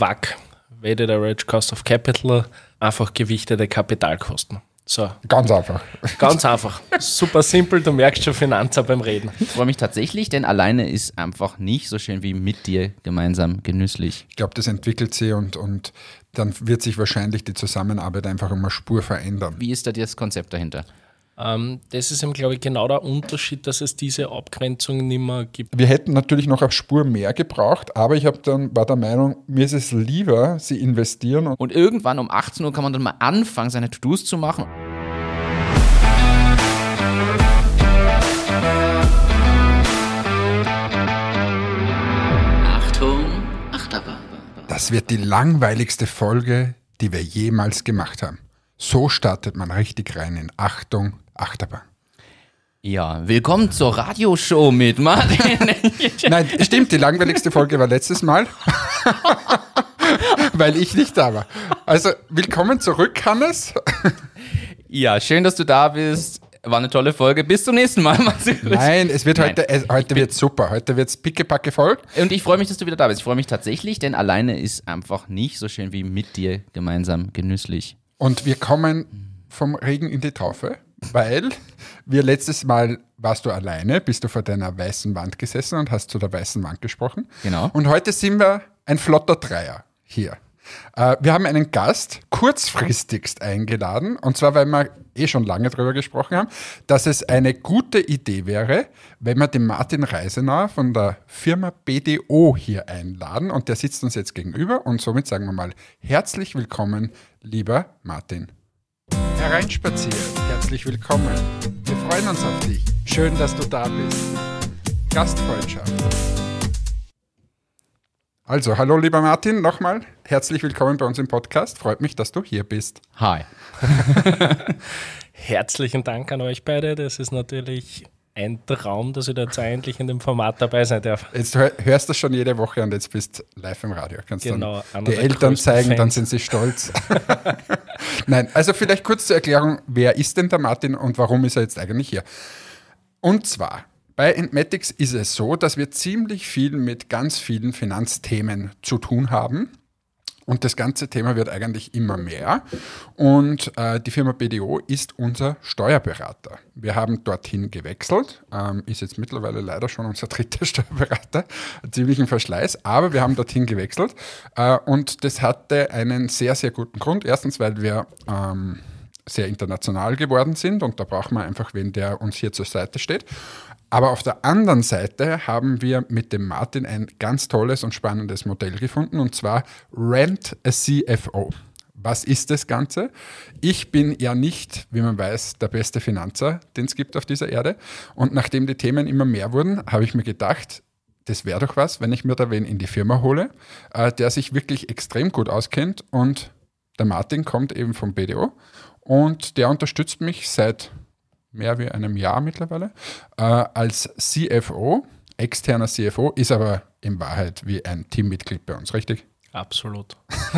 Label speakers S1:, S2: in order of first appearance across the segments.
S1: WAC, Weighted Average Cost of Capital, einfach gewichtete Kapitalkosten. So.
S2: Ganz einfach.
S1: Ganz einfach. Super simpel, du merkst schon Finanzer beim Reden.
S3: Ich freue mich tatsächlich, denn alleine ist einfach nicht so schön wie mit dir gemeinsam genüsslich.
S2: Ich glaube, das entwickelt sich und, und dann wird sich wahrscheinlich die Zusammenarbeit einfach immer Spur verändern.
S3: Wie ist da das Konzept dahinter?
S1: Ähm, das ist eben, glaube ich, genau der Unterschied, dass es diese Abgrenzung nicht mehr gibt.
S2: Wir hätten natürlich noch eine Spur mehr gebraucht, aber ich dann war der Meinung, mir ist es lieber, sie investieren.
S3: Und, und irgendwann um 18 Uhr kann man dann mal anfangen, seine To-Dos zu machen.
S4: Achtung, Achterbahn.
S2: Das wird die langweiligste Folge, die wir jemals gemacht haben. So startet man richtig rein in Achtung, Achterbahn.
S3: Ja, willkommen zur Radioshow mit Martin.
S2: Nein, stimmt, die langweiligste Folge war letztes Mal, weil ich nicht da war. Also, willkommen zurück, Hannes.
S3: ja, schön, dass du da bist. War eine tolle Folge. Bis zum nächsten Mal.
S2: Nein, es wird Nein. heute, es, heute wird super. Heute wird es pickepacke voll.
S3: Und ich freue mich, dass du wieder da bist. Ich freue mich tatsächlich, denn alleine ist einfach nicht so schön wie mit dir gemeinsam genüsslich.
S2: Und wir kommen vom Regen in die Taufe, weil wir letztes Mal warst du alleine, bist du vor deiner weißen Wand gesessen und hast zu der weißen Wand gesprochen.
S3: Genau.
S2: Und heute sind wir ein flotter Dreier hier. Äh, wir haben einen Gast kurzfristigst eingeladen, und zwar, weil wir eh schon lange darüber gesprochen haben, dass es eine gute Idee wäre, wenn wir den Martin Reisenauer von der Firma BDO hier einladen. Und der sitzt uns jetzt gegenüber und somit sagen wir mal herzlich willkommen, lieber Martin. Hereinspaziert, herzlich willkommen. Wir freuen uns auf dich. Schön, dass du da bist. Gastfreundschaft. Also, hallo lieber Martin, nochmal herzlich willkommen bei uns im Podcast. Freut mich, dass du hier bist.
S3: Hi.
S1: Herzlichen Dank an euch beide. Das ist natürlich ein Traum, dass ich da jetzt endlich in dem Format dabei sein darf.
S2: Jetzt hörst du schon jede Woche und jetzt bist du live im Radio. Kannst genau, dann die Eltern zeigen, Fans. dann sind sie stolz. Nein, also vielleicht kurz zur Erklärung, wer ist denn der Martin und warum ist er jetzt eigentlich hier? Und zwar, bei Entmatics ist es so, dass wir ziemlich viel mit ganz vielen Finanzthemen zu tun haben. Und das ganze Thema wird eigentlich immer mehr. Und äh, die Firma BDO ist unser Steuerberater. Wir haben dorthin gewechselt, ähm, ist jetzt mittlerweile leider schon unser dritter Steuerberater, ziemlichen Verschleiß, aber wir haben dorthin gewechselt. Äh, und das hatte einen sehr, sehr guten Grund. Erstens, weil wir ähm, sehr international geworden sind und da brauchen wir einfach wen, der uns hier zur Seite steht. Aber auf der anderen Seite haben wir mit dem Martin ein ganz tolles und spannendes Modell gefunden und zwar Rent a CFO. Was ist das Ganze? Ich bin ja nicht, wie man weiß, der beste Finanzer, den es gibt auf dieser Erde. Und nachdem die Themen immer mehr wurden, habe ich mir gedacht, das wäre doch was, wenn ich mir da wen in die Firma hole, äh, der sich wirklich extrem gut auskennt. Und der Martin kommt eben vom BDO und der unterstützt mich seit mehr wie einem Jahr mittlerweile, äh, als CFO, externer CFO, ist aber in Wahrheit wie ein Teammitglied bei uns, richtig?
S1: Absolut.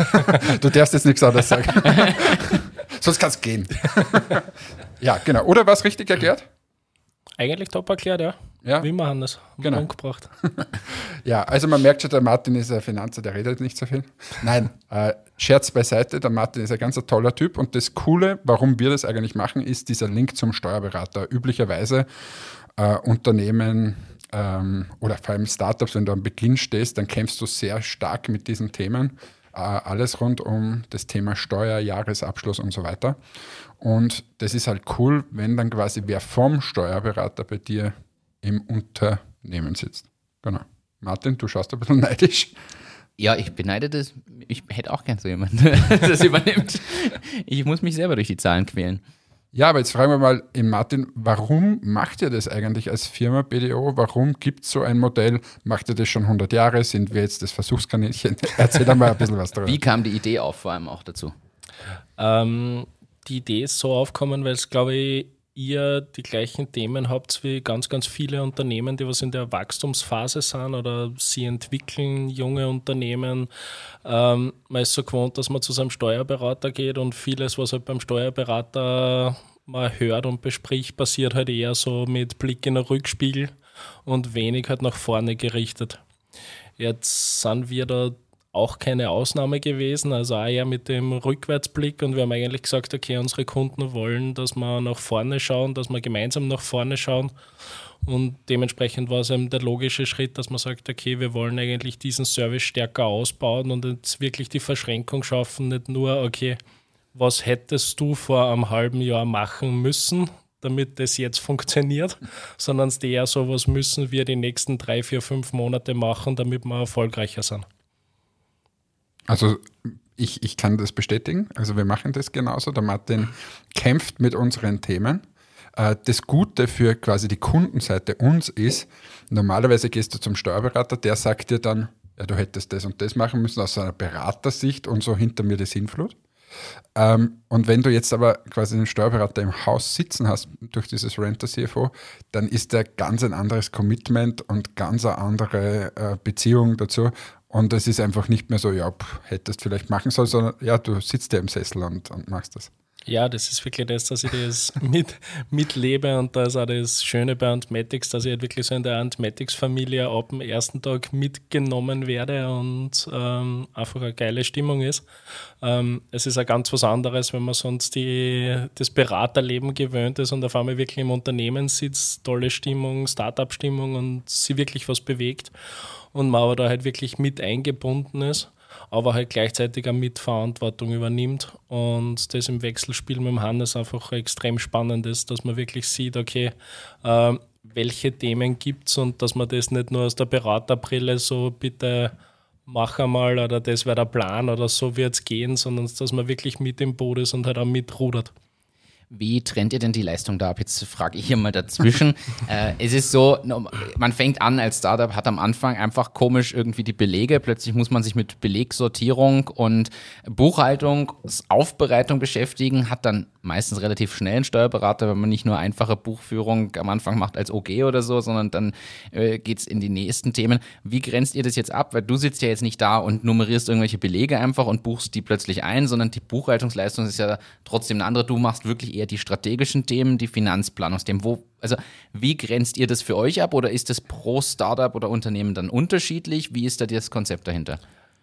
S2: du darfst jetzt nichts anderes sagen. Sonst kannst du gehen. ja, genau. Oder war es richtig erklärt?
S1: Eigentlich top erklärt, ja. Ja. Wie haben das
S2: genau. umgebracht. ja, also man merkt schon, der Martin ist ein Finanzer, der redet nicht so viel. Nein, äh, Scherz beiseite, der Martin ist ein ganz toller Typ und das Coole, warum wir das eigentlich machen, ist dieser Link zum Steuerberater. Üblicherweise äh, Unternehmen ähm, oder vor allem Startups, wenn du am Beginn stehst, dann kämpfst du sehr stark mit diesen Themen. Äh, alles rund um das Thema Steuer, Jahresabschluss und so weiter. Und das ist halt cool, wenn dann quasi wer vom Steuerberater bei dir im Unternehmen sitzt. Genau. Martin, du schaust ein bisschen neidisch.
S3: Ja, ich beneide das. Ich hätte auch gern so jemanden, der das übernimmt. Ich muss mich selber durch die Zahlen quälen.
S2: Ja, aber jetzt fragen wir mal in Martin, warum macht ihr das eigentlich als Firma BDO? Warum gibt es so ein Modell? Macht ihr das schon 100 Jahre? Sind wir jetzt das Versuchskaninchen? Erzähl doch mal ein bisschen was darüber.
S3: Wie kam die Idee auf, vor allem auch dazu?
S1: Ähm, die Idee ist so aufgekommen, weil es, glaube ich, ihr die gleichen Themen habt wie ganz, ganz viele Unternehmen, die was in der Wachstumsphase sind oder sie entwickeln junge Unternehmen. Ähm, man ist so gewohnt, dass man zu seinem Steuerberater geht und vieles, was halt beim Steuerberater man hört und bespricht, passiert halt eher so mit Blick in den Rückspiegel und wenig halt nach vorne gerichtet. Jetzt sind wir da auch keine Ausnahme gewesen, also auch eher mit dem Rückwärtsblick. Und wir haben eigentlich gesagt, okay, unsere Kunden wollen, dass wir nach vorne schauen, dass wir gemeinsam nach vorne schauen. Und dementsprechend war es eben der logische Schritt, dass man sagt, okay, wir wollen eigentlich diesen Service stärker ausbauen und jetzt wirklich die Verschränkung schaffen, nicht nur, okay, was hättest du vor einem halben Jahr machen müssen, damit das jetzt funktioniert, sondern es eher so, was müssen wir die nächsten drei, vier, fünf Monate machen, damit wir erfolgreicher sind.
S2: Also ich, ich kann das bestätigen. Also wir machen das genauso. Der Martin kämpft mit unseren Themen. Äh, das Gute für quasi die Kundenseite uns ist, normalerweise gehst du zum Steuerberater, der sagt dir dann, ja, du hättest das und das machen müssen aus einer Beratersicht und so hinter mir die Sinnflut. Ähm, und wenn du jetzt aber quasi einen Steuerberater im Haus sitzen hast durch dieses Renter CFO, dann ist der ganz ein anderes Commitment und ganz eine andere äh, Beziehung dazu. Und es ist einfach nicht mehr so, ja, pff, hättest vielleicht machen sollen, sondern ja, du sitzt ja im Sessel und, und machst das.
S1: Ja, das ist wirklich das, dass ich das mit, mitlebe und da ist auch das Schöne bei Antmatics, dass ich halt wirklich so in der Antmatics-Familie ab dem ersten Tag mitgenommen werde und ähm, einfach eine geile Stimmung ist. Ähm, es ist auch ganz was anderes, wenn man sonst die, das Beraterleben gewöhnt ist und auf einmal wirklich im Unternehmen sitzt, tolle Stimmung, Startup-Stimmung und sie wirklich was bewegt und man aber da halt wirklich mit eingebunden ist, aber halt gleichzeitig auch Mitverantwortung übernimmt und das im Wechselspiel mit dem Hannes einfach extrem spannend ist, dass man wirklich sieht, okay, äh, welche Themen gibt es und dass man das nicht nur aus der Beraterbrille so bitte mach einmal oder das wäre der Plan oder so wird es gehen, sondern dass man wirklich mit im Boot ist und halt auch mitrudert.
S3: Wie trennt ihr denn die Leistung da ab? Jetzt frage ich hier mal dazwischen. äh, es ist so, man fängt an als Startup, hat am Anfang einfach komisch irgendwie die Belege. Plötzlich muss man sich mit Belegsortierung und Buchhaltungsaufbereitung beschäftigen, hat dann meistens relativ schnell einen Steuerberater, wenn man nicht nur einfache Buchführung am Anfang macht als OG oder so, sondern dann äh, geht es in die nächsten Themen. Wie grenzt ihr das jetzt ab? Weil du sitzt ja jetzt nicht da und nummerierst irgendwelche Belege einfach und buchst die plötzlich ein, sondern die Buchhaltungsleistung ist ja trotzdem eine andere. Du machst wirklich eher die strategischen Themen, die Finanzplanungsthemen. Wo, also wie grenzt ihr das für euch ab oder ist das pro Startup oder Unternehmen dann unterschiedlich? Wie ist da das Konzept dahinter?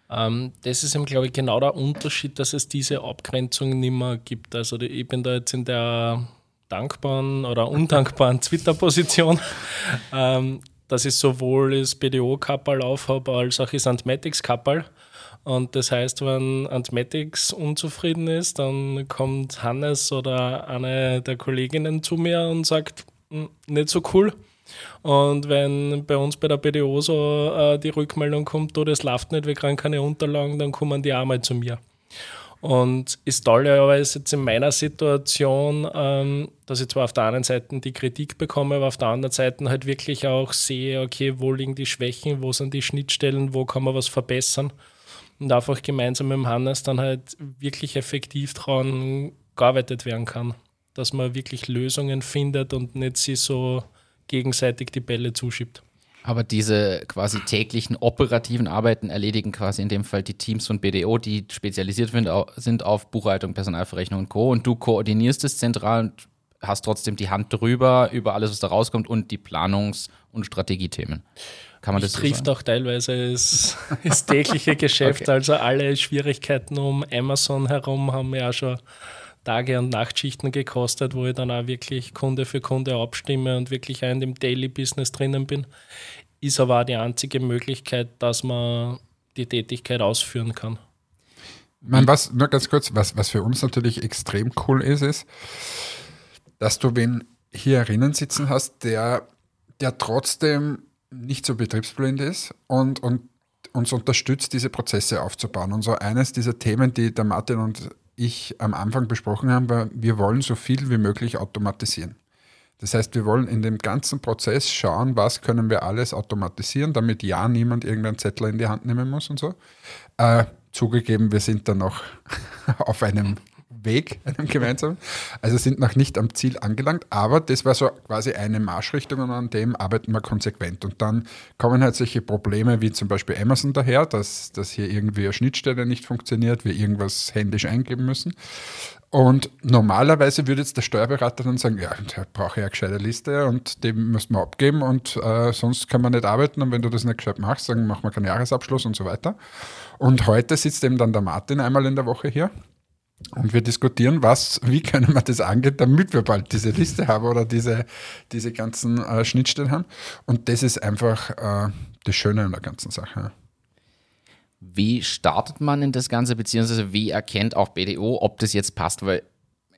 S1: Ähm, das ist eben, glaube ich, genau der Unterschied, dass es diese Abgrenzung nicht mehr gibt. Also ich bin da jetzt in der dankbaren oder undankbaren Twitter-Position, ähm, dass ich sowohl das BDO-Kappal aufhabe als auch das Antmatics-Kappal. Und das heißt, wenn Antmatics unzufrieden ist, dann kommt Hannes oder eine der Kolleginnen zu mir und sagt, hm, nicht so cool. Und wenn bei uns bei der BDO so äh, die Rückmeldung kommt, du, das läuft nicht, wir kriegen keine Unterlagen, dann kommen die auch mal zu mir. Und ist toll aber ist jetzt in meiner Situation, ähm, dass ich zwar auf der einen Seite die Kritik bekomme, aber auf der anderen Seite halt wirklich auch sehe, okay, wo liegen die Schwächen, wo sind die Schnittstellen, wo kann man was verbessern und einfach gemeinsam mit dem Hannes dann halt wirklich effektiv daran gearbeitet werden kann. Dass man wirklich Lösungen findet und nicht sie so gegenseitig die Bälle zuschiebt.
S3: Aber diese quasi täglichen operativen Arbeiten erledigen quasi in dem Fall die Teams von BDO, die spezialisiert sind auf Buchhaltung, Personalverrechnung und Co. Und du koordinierst es zentral und hast trotzdem die Hand drüber über alles, was da rauskommt und die Planungs- und Strategiethemen.
S1: Kann man das, das so trifft sagen? auch teilweise das, das tägliche Geschäft. okay. Also alle Schwierigkeiten um Amazon herum haben wir ja schon Tage- und Nachtschichten gekostet, wo ich dann auch wirklich Kunde für Kunde abstimme und wirklich auch in dem Daily Business drinnen bin. Ist aber auch die einzige Möglichkeit, dass man die Tätigkeit ausführen kann.
S2: Man, was, nur ganz kurz, was, was für uns natürlich extrem cool ist, ist, dass du wen hier herinnen sitzen hast, der, der trotzdem nicht so betriebsblind ist und, und uns unterstützt, diese Prozesse aufzubauen. Und so eines dieser Themen, die der Martin und ich am Anfang besprochen haben, war, wir wollen so viel wie möglich automatisieren. Das heißt, wir wollen in dem ganzen Prozess schauen, was können wir alles automatisieren, damit ja niemand irgendeinen Zettel in die Hand nehmen muss und so. Äh, zugegeben, wir sind da noch auf einem Weg, einem gemeinsamen. Also sind noch nicht am Ziel angelangt, aber das war so quasi eine Marschrichtung und an dem arbeiten wir konsequent. Und dann kommen halt solche Probleme wie zum Beispiel Amazon daher, dass, dass hier irgendwie eine Schnittstelle nicht funktioniert, wir irgendwas händisch eingeben müssen. Und normalerweise würde jetzt der Steuerberater dann sagen, ja, da brauche ich eine gescheite Liste und die müssen wir abgeben und äh, sonst kann man nicht arbeiten und wenn du das nicht gescheit machst, dann machen wir keinen Jahresabschluss und so weiter. Und heute sitzt eben dann der Martin einmal in der Woche hier und wir diskutieren, was, wie können wir das angehen, damit wir bald diese Liste haben oder diese, diese ganzen äh, Schnittstellen haben. Und das ist einfach äh, das Schöne an der ganzen Sache.
S3: Wie startet man in das Ganze, beziehungsweise wie erkennt auch BDO, ob das jetzt passt? Weil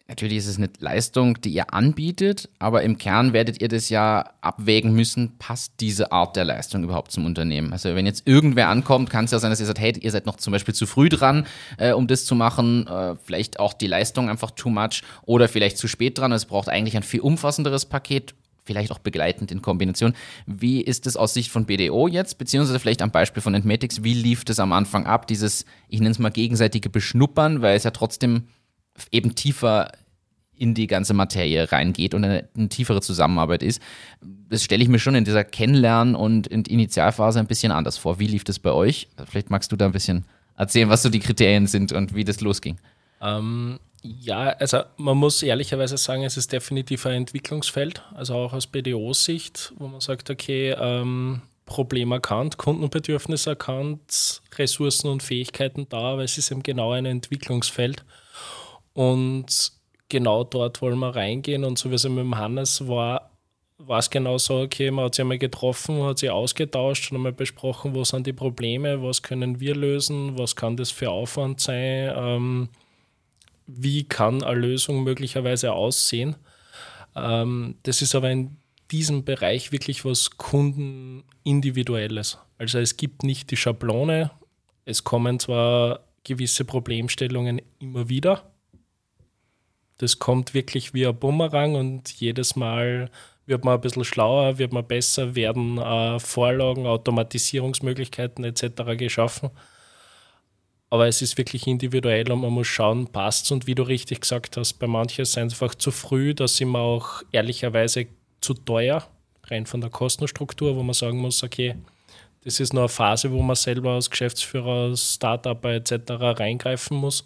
S3: natürlich ist es eine Leistung, die ihr anbietet, aber im Kern werdet ihr das ja abwägen müssen, passt diese Art der Leistung überhaupt zum Unternehmen? Also wenn jetzt irgendwer ankommt, kann es ja sein, dass ihr sagt, hey, ihr seid noch zum Beispiel zu früh dran, äh, um das zu machen, äh, vielleicht auch die Leistung einfach too much oder vielleicht zu spät dran. Es braucht eigentlich ein viel umfassenderes Paket vielleicht auch begleitend in Kombination. Wie ist es aus Sicht von BDO jetzt, beziehungsweise vielleicht am Beispiel von Entmatics, wie lief das am Anfang ab, dieses, ich nenne es mal gegenseitige Beschnuppern, weil es ja trotzdem eben tiefer in die ganze Materie reingeht und eine, eine tiefere Zusammenarbeit ist. Das stelle ich mir schon in dieser Kennenlernen- und in Initialphase ein bisschen anders vor. Wie lief das bei euch? Vielleicht magst du da ein bisschen erzählen, was so die Kriterien sind und wie das losging.
S1: Ähm, ja, also man muss ehrlicherweise sagen, es ist definitiv ein Entwicklungsfeld, also auch aus BDO-Sicht, wo man sagt, okay, ähm, Problem erkannt, Kundenbedürfnis erkannt, Ressourcen und Fähigkeiten da, aber es ist eben genau ein Entwicklungsfeld. Und genau dort wollen wir reingehen. Und so wie es mit dem Hannes war, war es genau so, okay, man hat sich einmal getroffen, hat sich ausgetauscht und einmal besprochen, wo sind die Probleme, was können wir lösen, was kann das für Aufwand sein. Ähm, wie kann eine Lösung möglicherweise aussehen. Ähm, das ist aber in diesem Bereich wirklich was Kundenindividuelles. Also es gibt nicht die Schablone, es kommen zwar gewisse Problemstellungen immer wieder, das kommt wirklich wie ein Bumerang und jedes Mal wird man ein bisschen schlauer, wird man besser, werden äh, Vorlagen, Automatisierungsmöglichkeiten etc. geschaffen. Aber es ist wirklich individuell und man muss schauen, passt es. Und wie du richtig gesagt hast, bei manchen ist es einfach zu früh, da sind wir auch ehrlicherweise zu teuer, rein von der Kostenstruktur, wo man sagen muss, okay, das ist nur eine Phase, wo man selber als Geschäftsführer, als Startup etc. reingreifen muss.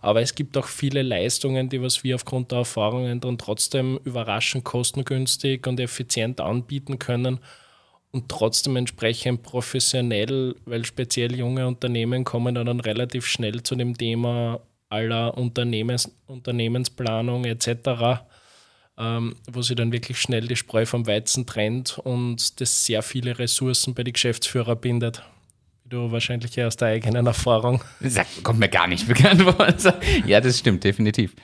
S1: Aber es gibt auch viele Leistungen, die was wir aufgrund der Erfahrungen dann trotzdem überraschend kostengünstig und effizient anbieten können und trotzdem entsprechend professionell, weil speziell junge Unternehmen kommen dann relativ schnell zu dem Thema aller Unternehmens, Unternehmensplanung etc., ähm, wo sie dann wirklich schnell die Spreu vom Weizen trennt und das sehr viele Ressourcen bei den Geschäftsführern bindet. Du wahrscheinlich aus der eigenen Erfahrung.
S3: Das kommt mir gar nicht bekannt vor. Also, ja, das stimmt, definitiv.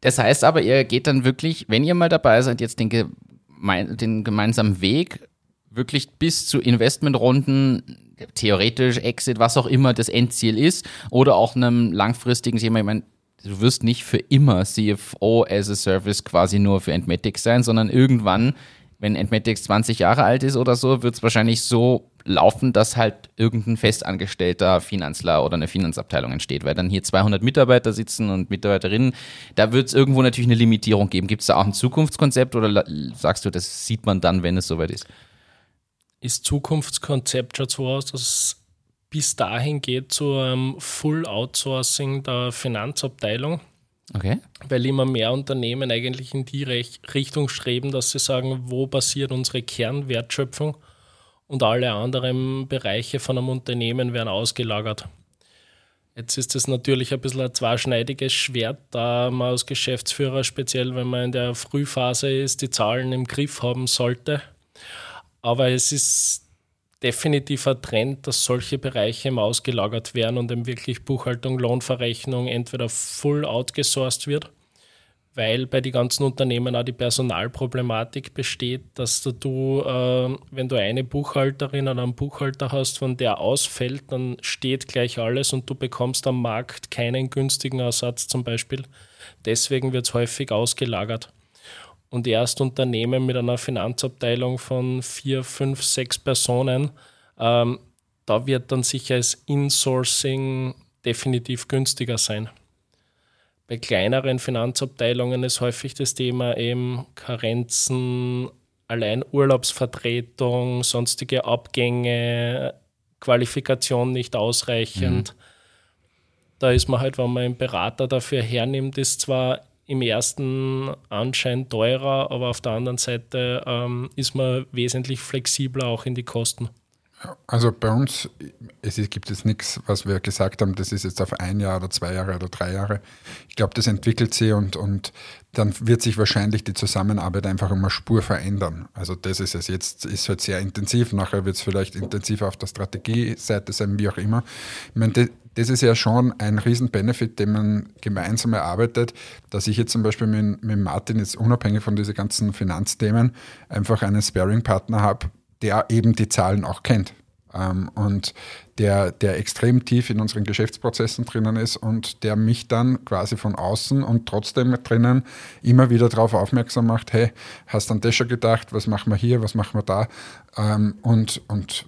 S3: Das heißt aber, ihr geht dann wirklich, wenn ihr mal dabei seid, jetzt den, den gemeinsamen Weg wirklich bis zu Investmentrunden, theoretisch Exit, was auch immer das Endziel ist, oder auch einem langfristigen Thema. Ich meine, du wirst nicht für immer CFO as a Service quasi nur für Entmatics sein, sondern irgendwann, wenn Entmatics 20 Jahre alt ist oder so, wird es wahrscheinlich so laufen, dass halt irgendein festangestellter Finanzler oder eine Finanzabteilung entsteht, weil dann hier 200 Mitarbeiter sitzen und Mitarbeiterinnen. Da wird es irgendwo natürlich eine Limitierung geben. Gibt es da auch ein Zukunftskonzept oder sagst du, das sieht man dann, wenn es soweit ist?
S1: ist Zukunftskonzept schon so aus, dass es bis dahin geht zu einem Full Outsourcing der Finanzabteilung.
S3: Okay.
S1: Weil immer mehr Unternehmen eigentlich in die Richtung streben, dass sie sagen, wo basiert unsere Kernwertschöpfung und alle anderen Bereiche von einem Unternehmen werden ausgelagert. Jetzt ist es natürlich ein bisschen ein zweischneidiges Schwert, da man als Geschäftsführer, speziell wenn man in der Frühphase ist, die Zahlen im Griff haben sollte aber es ist definitiv ein Trend, dass solche Bereiche im ausgelagert werden und eben wirklich Buchhaltung, Lohnverrechnung entweder full outgesourced wird, weil bei den ganzen Unternehmen auch die Personalproblematik besteht, dass du, äh, wenn du eine Buchhalterin oder einen Buchhalter hast, von der ausfällt, dann steht gleich alles und du bekommst am Markt keinen günstigen Ersatz zum Beispiel. Deswegen wird es häufig ausgelagert und erst Unternehmen mit einer Finanzabteilung von vier, fünf, sechs Personen, ähm, da wird dann sicher das Insourcing definitiv günstiger sein. Bei kleineren Finanzabteilungen ist häufig das Thema eben Karenzen, allein Urlaubsvertretung, sonstige Abgänge, Qualifikation nicht ausreichend. Mhm. Da ist man halt, wenn man einen Berater dafür hernimmt, ist zwar im ersten Anschein teurer, aber auf der anderen Seite ähm, ist man wesentlich flexibler auch in die Kosten.
S2: Also bei uns es gibt es nichts, was wir gesagt haben, das ist jetzt auf ein Jahr oder zwei Jahre oder drei Jahre. Ich glaube, das entwickelt sich und, und dann wird sich wahrscheinlich die Zusammenarbeit einfach immer Spur verändern. Also das ist es jetzt, ist halt sehr intensiv, nachher wird es vielleicht intensiver auf der Strategieseite sein, wie auch immer. Ich meine, das, das ist ja schon ein Riesen-Benefit, den man gemeinsam erarbeitet, dass ich jetzt zum Beispiel mit, mit Martin jetzt unabhängig von diesen ganzen Finanzthemen einfach einen Sparing-Partner habe, der eben die Zahlen auch kennt. Ähm, und der, der extrem tief in unseren Geschäftsprozessen drinnen ist und der mich dann quasi von außen und trotzdem drinnen immer wieder darauf aufmerksam macht, hey, hast an das schon gedacht, was machen wir hier, was machen wir da? Ähm, und, und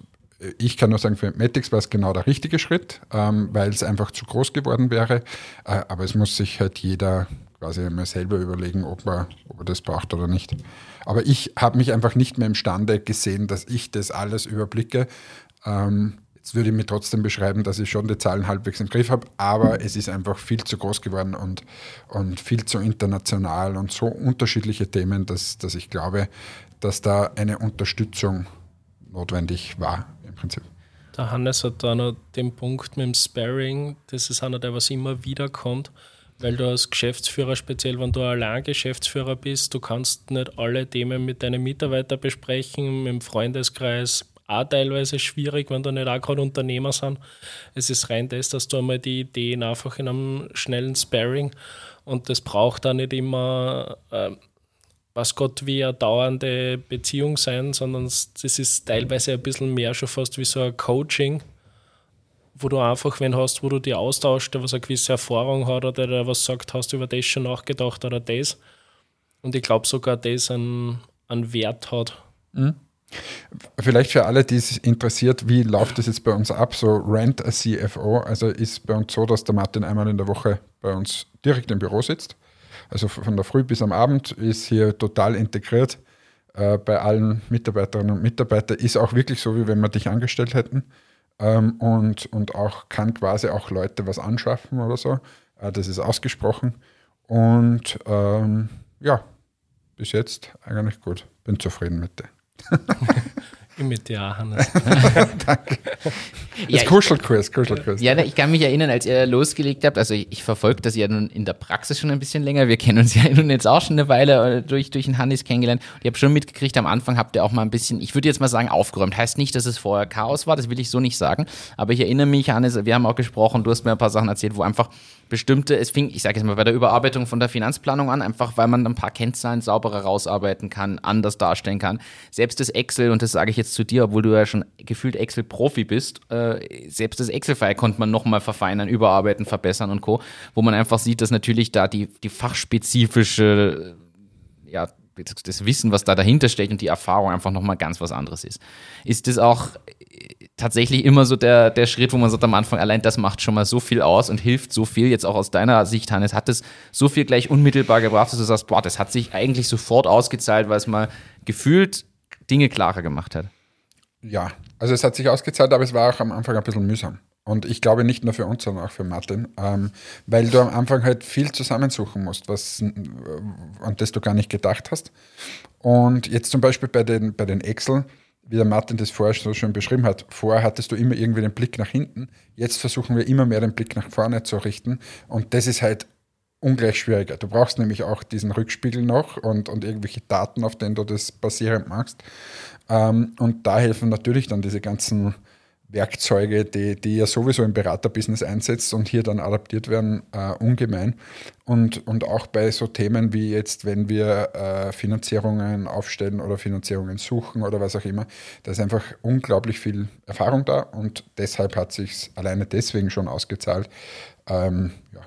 S2: ich kann nur sagen, für Matix war es genau der richtige Schritt, ähm, weil es einfach zu groß geworden wäre. Äh, aber es muss sich halt jeder quasi einmal selber überlegen, ob er, ob er das braucht oder nicht. Aber ich habe mich einfach nicht mehr imstande gesehen, dass ich das alles überblicke. Ähm, jetzt würde ich mir trotzdem beschreiben, dass ich schon die Zahlen halbwegs im Griff habe, aber es ist einfach viel zu groß geworden und, und viel zu international und so unterschiedliche Themen, dass, dass ich glaube, dass da eine Unterstützung notwendig war im Prinzip.
S1: Der Hannes hat da noch den Punkt mit dem Sparring, das ist einer, der was immer wieder kommt weil du als Geschäftsführer, speziell wenn du allein Geschäftsführer bist, du kannst nicht alle Themen mit deinen Mitarbeitern besprechen, dem Freundeskreis auch teilweise schwierig, wenn du nicht auch gerade Unternehmer sind. Es ist rein das, dass du einmal die Ideen einfach in einem schnellen Sparring und das braucht auch nicht immer, äh, was Gott wie eine dauernde Beziehung sein, sondern das ist teilweise ein bisschen mehr schon fast wie so ein Coaching wo du einfach wenn hast, wo du die austauschst, der was eine gewisse Erfahrung hat oder der was sagt, hast du über das schon nachgedacht oder das. Und ich glaube sogar, das einen, einen Wert hat. Mhm.
S2: Vielleicht für alle, die es interessiert, wie läuft das jetzt bei uns ab? So Rent a CFO, also ist bei uns so, dass der Martin einmal in der Woche bei uns direkt im Büro sitzt. Also von der Früh bis am Abend ist hier total integriert äh, bei allen Mitarbeiterinnen und Mitarbeitern. Ist auch wirklich so, wie wenn wir dich angestellt hätten ähm, und, und auch kann quasi auch Leute was anschaffen oder so. Äh, das ist ausgesprochen. Und ähm, ja, bis jetzt eigentlich gut. Bin zufrieden mit dir.
S1: Mit dir auch, Hannes.
S2: Danke. Ja, das Kuschelkurs, Kuschelkurs.
S3: Ja, ich kann mich erinnern, als ihr losgelegt habt, also ich, ich verfolge das ja nun in der Praxis schon ein bisschen länger. Wir kennen uns ja nun jetzt auch schon eine Weile äh, durch, durch den Hannes kennengelernt. Und ich habe schon mitgekriegt, am Anfang habt ihr auch mal ein bisschen, ich würde jetzt mal sagen, aufgeräumt. Heißt nicht, dass es vorher Chaos war, das will ich so nicht sagen. Aber ich erinnere mich, Hannes, wir haben auch gesprochen, du hast mir ein paar Sachen erzählt, wo einfach bestimmte, es fing, ich sage jetzt mal, bei der Überarbeitung von der Finanzplanung an, einfach weil man ein paar Kennzahlen sauberer rausarbeiten kann, anders darstellen kann. Selbst das Excel, und das sage ich jetzt zu dir, obwohl du ja schon gefühlt Excel-Profi bist, äh, selbst das Excel-File konnte man nochmal verfeinern, überarbeiten, verbessern und Co., wo man einfach sieht, dass natürlich da die, die fachspezifische, ja, das Wissen, was da dahinter steckt und die Erfahrung einfach nochmal ganz was anderes ist. Ist das auch tatsächlich immer so der, der Schritt, wo man sagt am Anfang, allein das macht schon mal so viel aus und hilft so viel. Jetzt auch aus deiner Sicht, Hannes, hat es so viel gleich unmittelbar gebracht, dass du sagst, boah, das hat sich eigentlich sofort ausgezahlt, weil es mal gefühlt Dinge klarer gemacht hat.
S2: Ja, also es hat sich ausgezahlt, aber es war auch am Anfang ein bisschen mühsam. Und ich glaube nicht nur für uns, sondern auch für Martin, ähm, weil du am Anfang halt viel zusammensuchen musst, was, an das du gar nicht gedacht hast. Und jetzt zum Beispiel bei den, bei den Excel, wie der Martin das vorher so schön beschrieben hat, vorher hattest du immer irgendwie den Blick nach hinten. Jetzt versuchen wir immer mehr den Blick nach vorne zu richten. Und das ist halt ungleich schwieriger. Du brauchst nämlich auch diesen Rückspiegel noch und, und irgendwelche Daten, auf denen du das basierend machst. Ähm, und da helfen natürlich dann diese ganzen Werkzeuge, die, die ja sowieso im Beraterbusiness einsetzt und hier dann adaptiert werden, äh, ungemein. Und, und auch bei so Themen wie jetzt, wenn wir äh, Finanzierungen aufstellen oder Finanzierungen suchen oder was auch immer, da ist einfach unglaublich viel Erfahrung da und deshalb hat sich alleine deswegen schon ausgezahlt. Ähm, ja,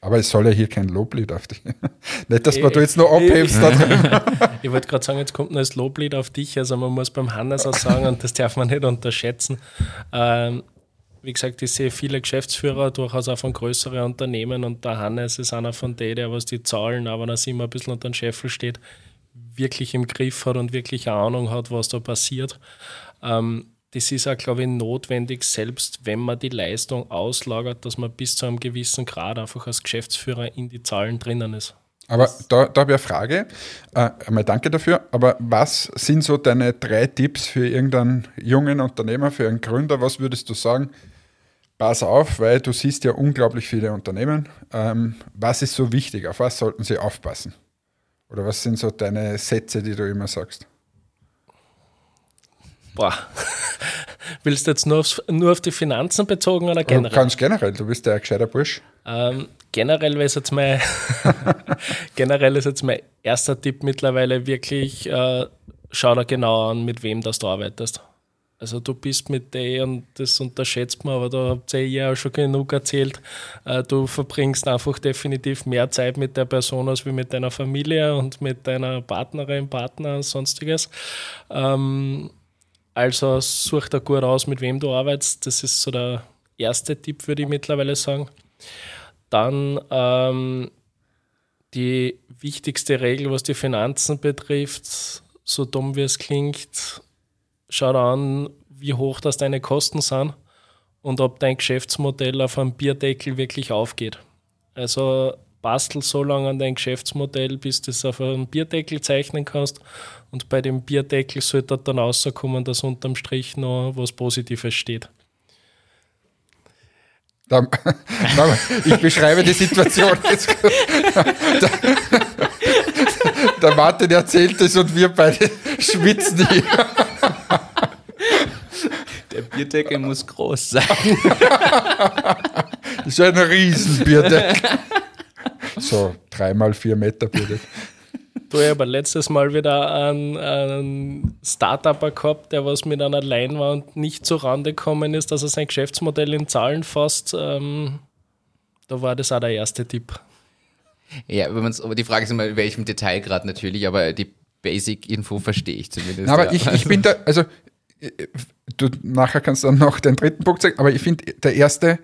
S2: aber es soll ja hier kein Loblied auf dich. Nicht, dass man du jetzt noch abhebst da drin.
S1: ich wollte gerade sagen, jetzt kommt noch das Loblied auf dich. Also man muss beim Hannes auch sagen, und das darf man nicht unterschätzen. Ähm, wie gesagt, ich sehe viele Geschäftsführer, durchaus auch von größeren Unternehmen und der Hannes ist einer von denen, der was die Zahlen, aber wenn er immer ein bisschen unter den Scheffel steht, wirklich im Griff hat und wirklich eine Ahnung hat, was da passiert. Ähm, das ist auch, glaube ich, notwendig, selbst wenn man die Leistung auslagert, dass man bis zu einem gewissen Grad einfach als Geschäftsführer in die Zahlen drinnen ist.
S2: Aber da, da habe ich eine Frage. Äh, einmal danke dafür. Aber was sind so deine drei Tipps für irgendeinen jungen Unternehmer, für einen Gründer? Was würdest du sagen? Pass auf, weil du siehst ja unglaublich viele Unternehmen. Ähm, was ist so wichtig? Auf was sollten sie aufpassen? Oder was sind so deine Sätze, die du immer sagst?
S1: Boah. Willst du jetzt nur, aufs, nur auf die Finanzen bezogen oder generell?
S2: Ganz generell, du bist ja ein gescheiter Bursch.
S1: Ähm, generell ist jetzt mein generell ist jetzt mein erster Tipp mittlerweile wirklich, äh, schau da genau an, mit wem das du arbeitest. Also du bist mit der und das unterschätzt man, aber da habt ihr ja auch schon genug erzählt. Äh, du verbringst einfach definitiv mehr Zeit mit der Person als wie mit deiner Familie und mit deiner Partnerin, Partner und sonstiges. Ähm, also such da gut aus, mit wem du arbeitest. Das ist so der erste Tipp, würde ich mittlerweile sagen. Dann ähm, die wichtigste Regel, was die Finanzen betrifft, so dumm wie es klingt, schau an, wie hoch das deine Kosten sind und ob dein Geschäftsmodell auf einem Bierdeckel wirklich aufgeht. Also bastel so lange an dein Geschäftsmodell, bis du es auf einem Bierdeckel zeichnen kannst. Und bei dem Bierdeckel sollte dann rauskommen, dass unterm Strich noch was Positives steht.
S2: Ich beschreibe die Situation. der, der Martin erzählt es und wir beide schwitzen hier.
S3: Der Bierdeckel muss groß sein.
S2: Das ist ein Riesenbierdeckel. So dreimal vier Meter Bierdeckel.
S1: Du, ich habe letztes Mal wieder einen, einen Startupper gehabt, der was mit einer Leinwand nicht zurande gekommen ist, dass er sein Geschäftsmodell in Zahlen fasst. Ähm, da war das auch der erste Tipp.
S3: Ja, aber die Frage ist immer, in welchem Detailgrad natürlich, aber die Basic-Info verstehe ich zumindest.
S2: aber ja. ich, ich bin da, also du nachher kannst dann noch den dritten Punkt sagen, aber ich finde, der erste,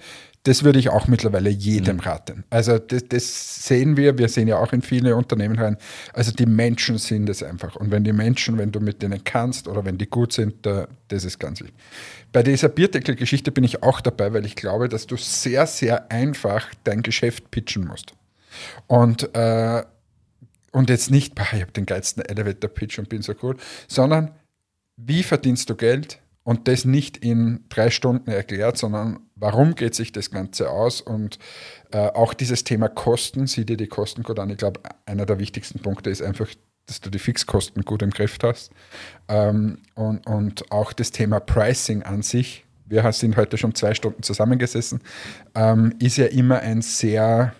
S2: das würde ich auch mittlerweile jedem mhm. raten. Also das, das, sehen wir, wir sehen ja auch in viele Unternehmen rein. Also die Menschen sind es einfach. Und wenn die Menschen, wenn du mit denen kannst oder wenn die gut sind, da, das ist ganz wichtig. Bei dieser Bierdeckel-Geschichte bin ich auch dabei, weil ich glaube, dass du sehr, sehr einfach dein Geschäft pitchen musst. Und, äh, und jetzt nicht, ich habe den geilsten Elevator-Pitch und bin so cool, sondern wie verdienst du Geld und das nicht in drei Stunden erklärt, sondern warum geht sich das Ganze aus und äh, auch dieses Thema Kosten, sieh dir die Kosten gut an. Ich glaube, einer der wichtigsten Punkte ist einfach, dass du die Fixkosten gut im Griff hast ähm, und, und auch das Thema Pricing an sich. Wir sind heute schon zwei Stunden zusammengesessen, ähm, ist ja immer ein sehr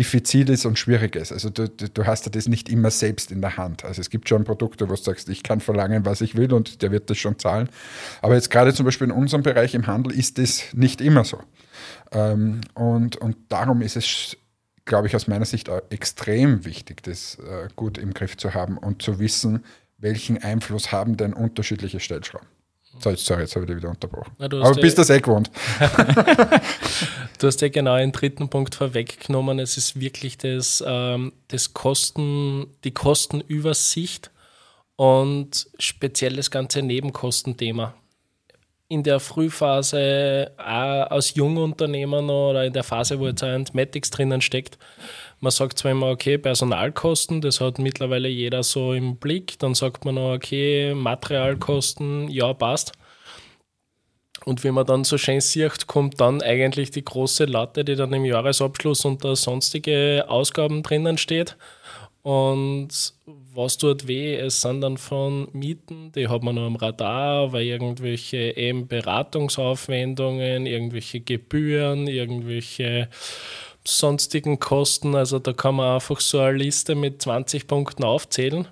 S2: diffizil ist und schwierig ist. Also du, du hast ja das nicht immer selbst in der Hand. Also es gibt schon Produkte, wo du sagst, ich kann verlangen, was ich will und der wird das schon zahlen. Aber jetzt gerade zum Beispiel in unserem Bereich im Handel ist das nicht immer so. Ähm, und, und darum ist es, glaube ich, aus meiner Sicht extrem wichtig, das äh, gut im Griff zu haben und zu wissen, welchen Einfluss haben denn unterschiedliche Stellschrauben. So, sorry, jetzt habe ich dich wieder unterbrochen. Na, Aber bist das eh gewohnt.
S1: du hast ja genau einen dritten Punkt vorweggenommen. Es ist wirklich das, ähm, das Kosten, die Kostenübersicht und speziell das ganze Nebenkostenthema. In der Frühphase, auch als Jungunternehmer noch, oder in der Phase, wo jetzt ein Matics drinnen steckt, man sagt zwar immer, okay, Personalkosten, das hat mittlerweile jeder so im Blick. Dann sagt man noch, okay, Materialkosten, ja, passt. Und wie man dann so schön sieht, kommt dann eigentlich die große Latte, die dann im Jahresabschluss unter sonstige Ausgaben drinnen steht. Und was tut weh? Es sind dann von Mieten, die hat man noch am Radar, weil irgendwelche eben Beratungsaufwendungen, irgendwelche Gebühren, irgendwelche sonstigen Kosten. Also da kann man einfach so eine Liste mit 20 Punkten aufzählen.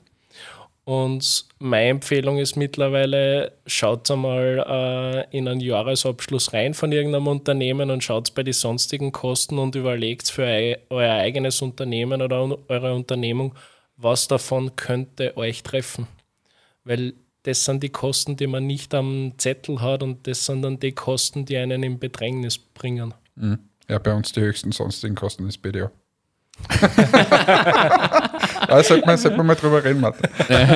S1: Und meine Empfehlung ist mittlerweile, schaut einmal äh, in einen Jahresabschluss rein von irgendeinem Unternehmen und schaut bei den sonstigen Kosten und überlegt für euer eigenes Unternehmen oder eure Unternehmung, was davon könnte euch treffen. Weil das sind die Kosten, die man nicht am Zettel hat und das sind dann die Kosten, die einen in Bedrängnis bringen.
S2: Mhm. Ja, bei uns die höchsten sonstigen Kosten ist BDO. da sollte man, sollte man mal drüber reden, Martin.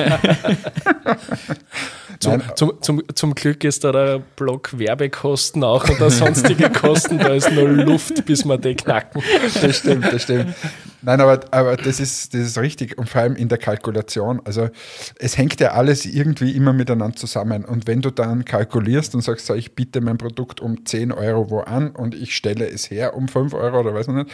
S1: zum, zum, zum, zum, Glück ist da der Block Werbekosten auch und sonstige Kosten, da ist nur Luft, bis wir die knacken.
S2: Das stimmt, das stimmt. Nein, aber, aber das, ist, das ist richtig und vor allem in der Kalkulation. Also es hängt ja alles irgendwie immer miteinander zusammen. Und wenn du dann kalkulierst und sagst, so, ich biete mein Produkt um 10 Euro wo an und ich stelle es her um 5 Euro oder weiß ich nicht,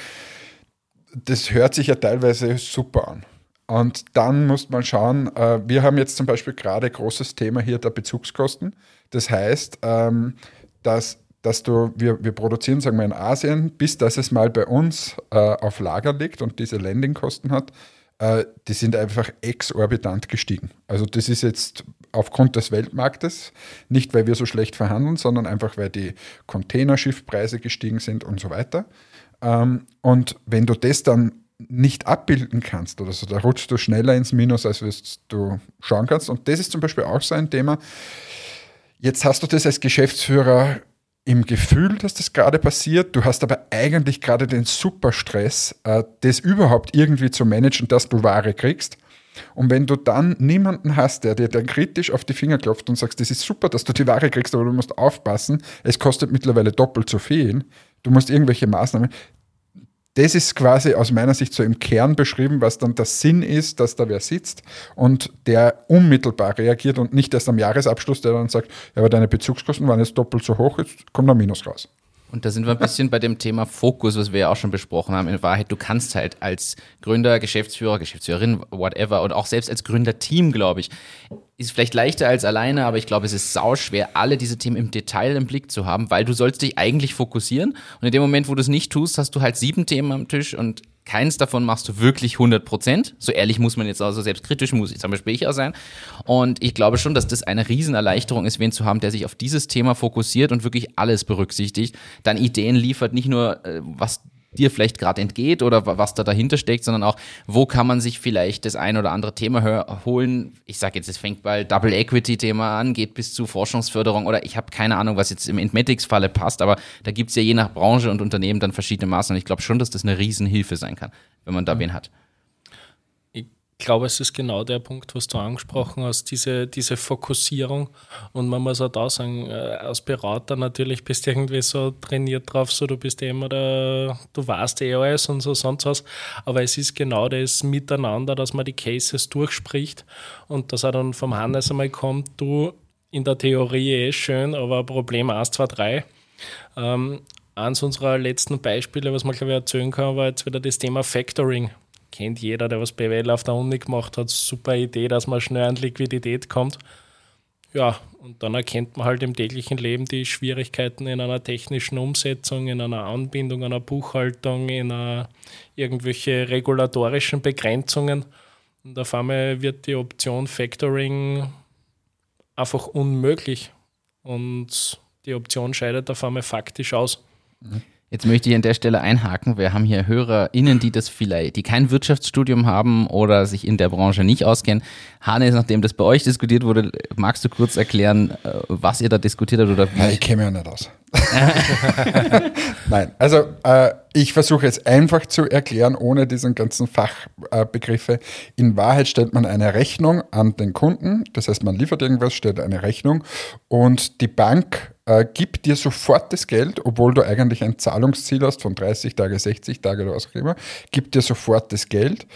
S2: das hört sich ja teilweise super an. Und dann muss man schauen, äh, wir haben jetzt zum Beispiel gerade großes Thema hier der Bezugskosten. Das heißt, ähm, dass, dass du, wir, wir produzieren, sagen wir in Asien, bis dass es mal bei uns äh, auf Lager liegt und diese Landingkosten hat, äh, die sind einfach exorbitant gestiegen. Also das ist jetzt aufgrund des Weltmarktes, nicht weil wir so schlecht verhandeln, sondern einfach weil die Containerschiffpreise gestiegen sind und so weiter. Ähm, und wenn du das dann nicht abbilden kannst oder so, da rutschst du schneller ins Minus, als du schauen kannst. Und das ist zum Beispiel auch so ein Thema. Jetzt hast du das als Geschäftsführer im Gefühl, dass das gerade passiert. Du hast aber eigentlich gerade den Superstress, äh, das überhaupt irgendwie zu managen, dass du Ware kriegst. Und wenn du dann niemanden hast, der dir dann kritisch auf die Finger klopft und sagst, das ist super, dass du die Ware kriegst, aber du musst aufpassen, es kostet mittlerweile doppelt so viel, du musst irgendwelche Maßnahmen. Das ist quasi aus meiner Sicht so im Kern beschrieben, was dann der Sinn ist, dass da wer sitzt und der unmittelbar reagiert und nicht erst am Jahresabschluss, der dann sagt, ja, aber deine Bezugskosten waren jetzt doppelt so hoch, jetzt kommt ein Minus raus.
S3: Und da sind wir ein bisschen bei dem Thema Fokus, was wir ja auch schon besprochen haben. In Wahrheit, du kannst halt als Gründer, Geschäftsführer, Geschäftsführerin, whatever, und auch selbst als Gründerteam, glaube ich, ist vielleicht leichter als alleine, aber ich glaube, es ist sau schwer, alle diese Themen im Detail im Blick zu haben, weil du sollst dich eigentlich fokussieren. Und in dem Moment, wo du es nicht tust, hast du halt sieben Themen am Tisch und keins davon machst du wirklich 100 Prozent. So ehrlich muss man jetzt also selbstkritisch muss ich zum Beispiel ich auch sein. Und ich glaube schon, dass das eine Riesenerleichterung ist, wen zu haben, der sich auf dieses Thema fokussiert und wirklich alles berücksichtigt, dann Ideen liefert, nicht nur äh, was dir vielleicht gerade entgeht oder was da dahinter steckt, sondern auch, wo kann man sich vielleicht das ein oder andere Thema holen. Ich sage jetzt, es fängt bei Double Equity Thema an, geht bis zu Forschungsförderung oder ich habe keine Ahnung, was jetzt im Entmatics-Falle passt, aber da gibt es ja je nach Branche und Unternehmen dann verschiedene Maßnahmen. Ich glaube schon, dass das eine Riesenhilfe sein kann, wenn man da mhm. wen hat
S1: glaube, es ist genau der Punkt, was du angesprochen hast, diese, diese Fokussierung. Und man muss auch da sagen, äh, als Berater natürlich bist du irgendwie so trainiert drauf, so du bist eh immer der, du weißt eh alles und so sonst was. Aber es ist genau das Miteinander, dass man die Cases durchspricht und dass er dann vom Hannes einmal kommt, du in der Theorie eh schön, aber Problem 1, 2, 3. Ähm, eins unserer letzten Beispiele, was man glaube ich erzählen kann, war jetzt wieder das Thema Factoring kennt jeder, der was BWL auf der Uni gemacht hat. Super Idee, dass man schnell an Liquidität kommt. Ja, und dann erkennt man halt im täglichen Leben die Schwierigkeiten in einer technischen Umsetzung, in einer Anbindung, einer Buchhaltung, in einer, irgendwelche regulatorischen Begrenzungen. Und auf einmal wird die Option Factoring einfach unmöglich. Und die Option scheidet auf einmal faktisch aus.
S3: Mhm. Jetzt möchte ich an der Stelle einhaken. Wir haben hier HörerInnen, die das vielleicht, die kein Wirtschaftsstudium haben oder sich in der Branche nicht auskennen. Hannes, nachdem das bei euch diskutiert wurde, magst du kurz erklären, äh, was ihr da diskutiert habt oder
S2: wie? Ja, ich kenne ja nicht aus. Nein, also äh, ich versuche jetzt einfach zu erklären, ohne diesen ganzen Fachbegriffe. Äh, In Wahrheit stellt man eine Rechnung an den Kunden, das heißt, man liefert irgendwas, stellt eine Rechnung und die Bank äh, gibt dir sofort das Geld, obwohl du eigentlich ein Zahlungsziel hast von 30 Tage, 60 Tage oder was auch immer, gibt dir sofort das Geld,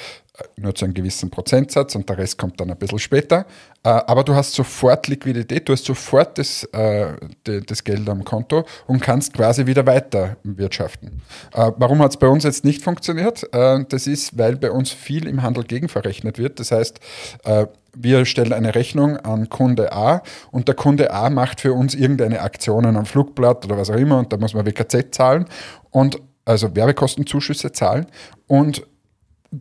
S2: nur zu einem gewissen Prozentsatz und der Rest kommt dann ein bisschen später. Äh, aber du hast sofort Liquidität, du hast sofort das, äh, das Geld am Konto und kannst quasi wieder weiter wirtschaften. Warum hat es bei uns jetzt nicht funktioniert? Das ist, weil bei uns viel im Handel gegenverrechnet wird. Das heißt, wir stellen eine Rechnung an Kunde A und der Kunde A macht für uns irgendeine Aktion am Flugblatt oder was auch immer und da muss man WKZ zahlen und also Werbekostenzuschüsse zahlen und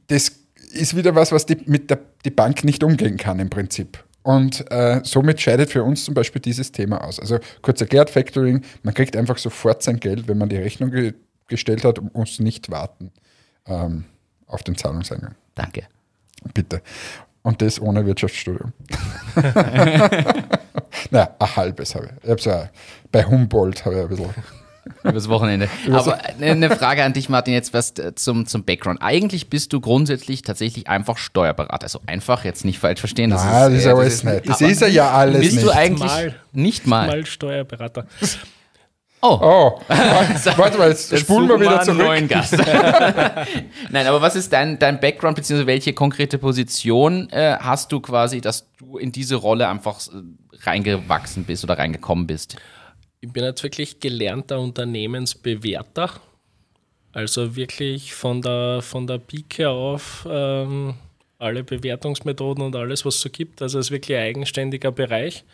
S2: das ist wieder was, was die, mit der die Bank nicht umgehen kann im Prinzip. Und äh, somit scheidet für uns zum Beispiel dieses Thema aus. Also kurz erklärt, Factoring, man kriegt einfach sofort sein Geld, wenn man die Rechnung ge gestellt hat und muss nicht warten ähm, auf den Zahlungseingang.
S3: Danke.
S2: Bitte. Und das ohne Wirtschaftsstudium. naja, ein halbes habe ich. Ich habe so bei Humboldt habe ich ein bisschen.
S3: Übers Wochenende. Aber eine Frage an dich, Martin, jetzt was äh, zum, zum Background. Eigentlich bist du grundsätzlich tatsächlich einfach Steuerberater. Also einfach, jetzt nicht falsch verstehen.
S2: Das Nein, ist, das ist ja alles nicht. Das ist ja alles
S3: bist
S2: nicht.
S3: Bist du eigentlich mal, nicht mal?
S1: Mal Steuerberater.
S2: Oh. oh. Warte mal, jetzt spulen wir wieder zurück. Neuen Gast.
S3: Nein, aber was ist dein, dein Background, beziehungsweise welche konkrete Position äh, hast du quasi, dass du in diese Rolle einfach äh, reingewachsen bist oder reingekommen bist?
S1: Ich bin jetzt wirklich gelernter Unternehmensbewerter. Also wirklich von der, von der Pike auf ähm, alle Bewertungsmethoden und alles, was es so gibt. Also es ist wirklich ein eigenständiger Bereich.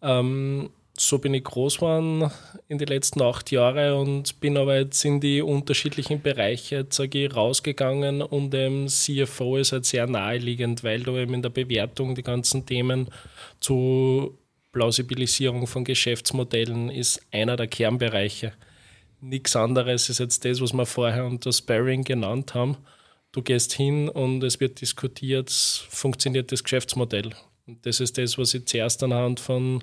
S1: Ähm, so bin ich groß geworden in den letzten acht Jahren und bin aber jetzt in die unterschiedlichen Bereiche ich, rausgegangen und dem CFO ist halt sehr naheliegend, weil du eben in der Bewertung die ganzen Themen zu Plausibilisierung von Geschäftsmodellen ist einer der Kernbereiche. Nichts anderes ist jetzt das, was wir vorher unter Sparring genannt haben. Du gehst hin und es wird diskutiert, funktioniert das Geschäftsmodell. Und das ist das, was ich zuerst anhand von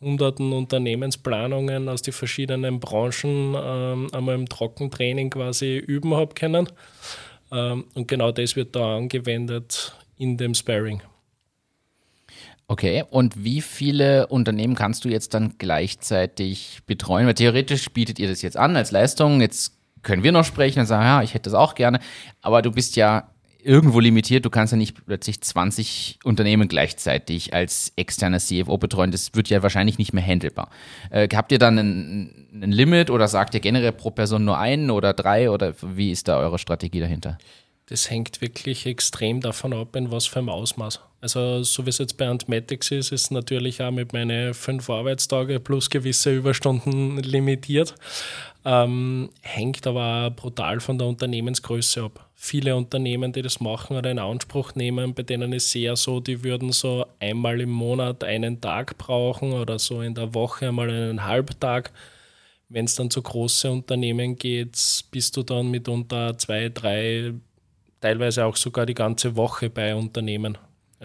S1: hunderten Unternehmensplanungen aus den verschiedenen Branchen ähm, einmal im Trockentraining quasi üben habe können. Ähm, und genau das wird da angewendet in dem Sparring.
S3: Okay, und wie viele Unternehmen kannst du jetzt dann gleichzeitig betreuen? Weil theoretisch bietet ihr das jetzt an als Leistung. Jetzt können wir noch sprechen und sagen, ja, ich hätte das auch gerne. Aber du bist ja irgendwo limitiert. Du kannst ja nicht plötzlich 20 Unternehmen gleichzeitig als externer CFO betreuen. Das wird ja wahrscheinlich nicht mehr handelbar. Äh, habt ihr dann ein, ein Limit oder sagt ihr generell pro Person nur einen oder drei oder wie ist da eure Strategie dahinter?
S1: Das hängt wirklich extrem davon ab, in was für einem Ausmaß. Also, so wie es jetzt bei Antmatics ist, ist natürlich auch mit meinen fünf Arbeitstage plus gewisse Überstunden limitiert. Ähm, hängt aber auch brutal von der Unternehmensgröße ab. Viele Unternehmen, die das machen oder in Anspruch nehmen, bei denen ist es eher so, die würden so einmal im Monat einen Tag brauchen oder so in der Woche einmal einen Halbtag. Wenn es dann zu großen Unternehmen geht, bist du dann mitunter zwei, drei, teilweise auch sogar die ganze Woche bei Unternehmen.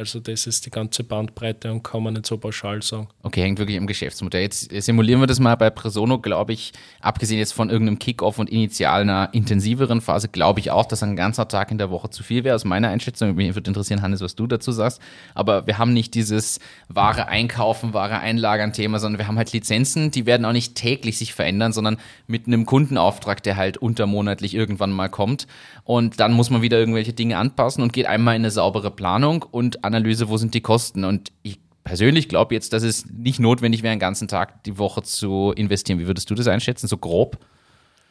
S1: Also das ist die ganze Bandbreite und kann man nicht so pauschal sagen.
S3: Okay, hängt wirklich am Geschäftsmodell. Jetzt simulieren wir das mal bei Presono, glaube ich, abgesehen jetzt von irgendeinem Kickoff und initial einer intensiveren Phase, glaube ich auch, dass ein ganzer Tag in der Woche zu viel wäre, aus meiner Einschätzung. Mich würde interessieren, Hannes, was du dazu sagst. Aber wir haben nicht dieses Ware einkaufen, Ware einlagern Thema, sondern wir haben halt Lizenzen, die werden auch nicht täglich sich verändern, sondern mit einem Kundenauftrag, der halt untermonatlich irgendwann mal kommt. Und dann muss man wieder irgendwelche Dinge anpassen und geht einmal in eine saubere Planung und Analyse, wo sind die Kosten. Und ich persönlich glaube jetzt, dass es nicht notwendig wäre, einen ganzen Tag die Woche zu investieren. Wie würdest du das einschätzen, so grob?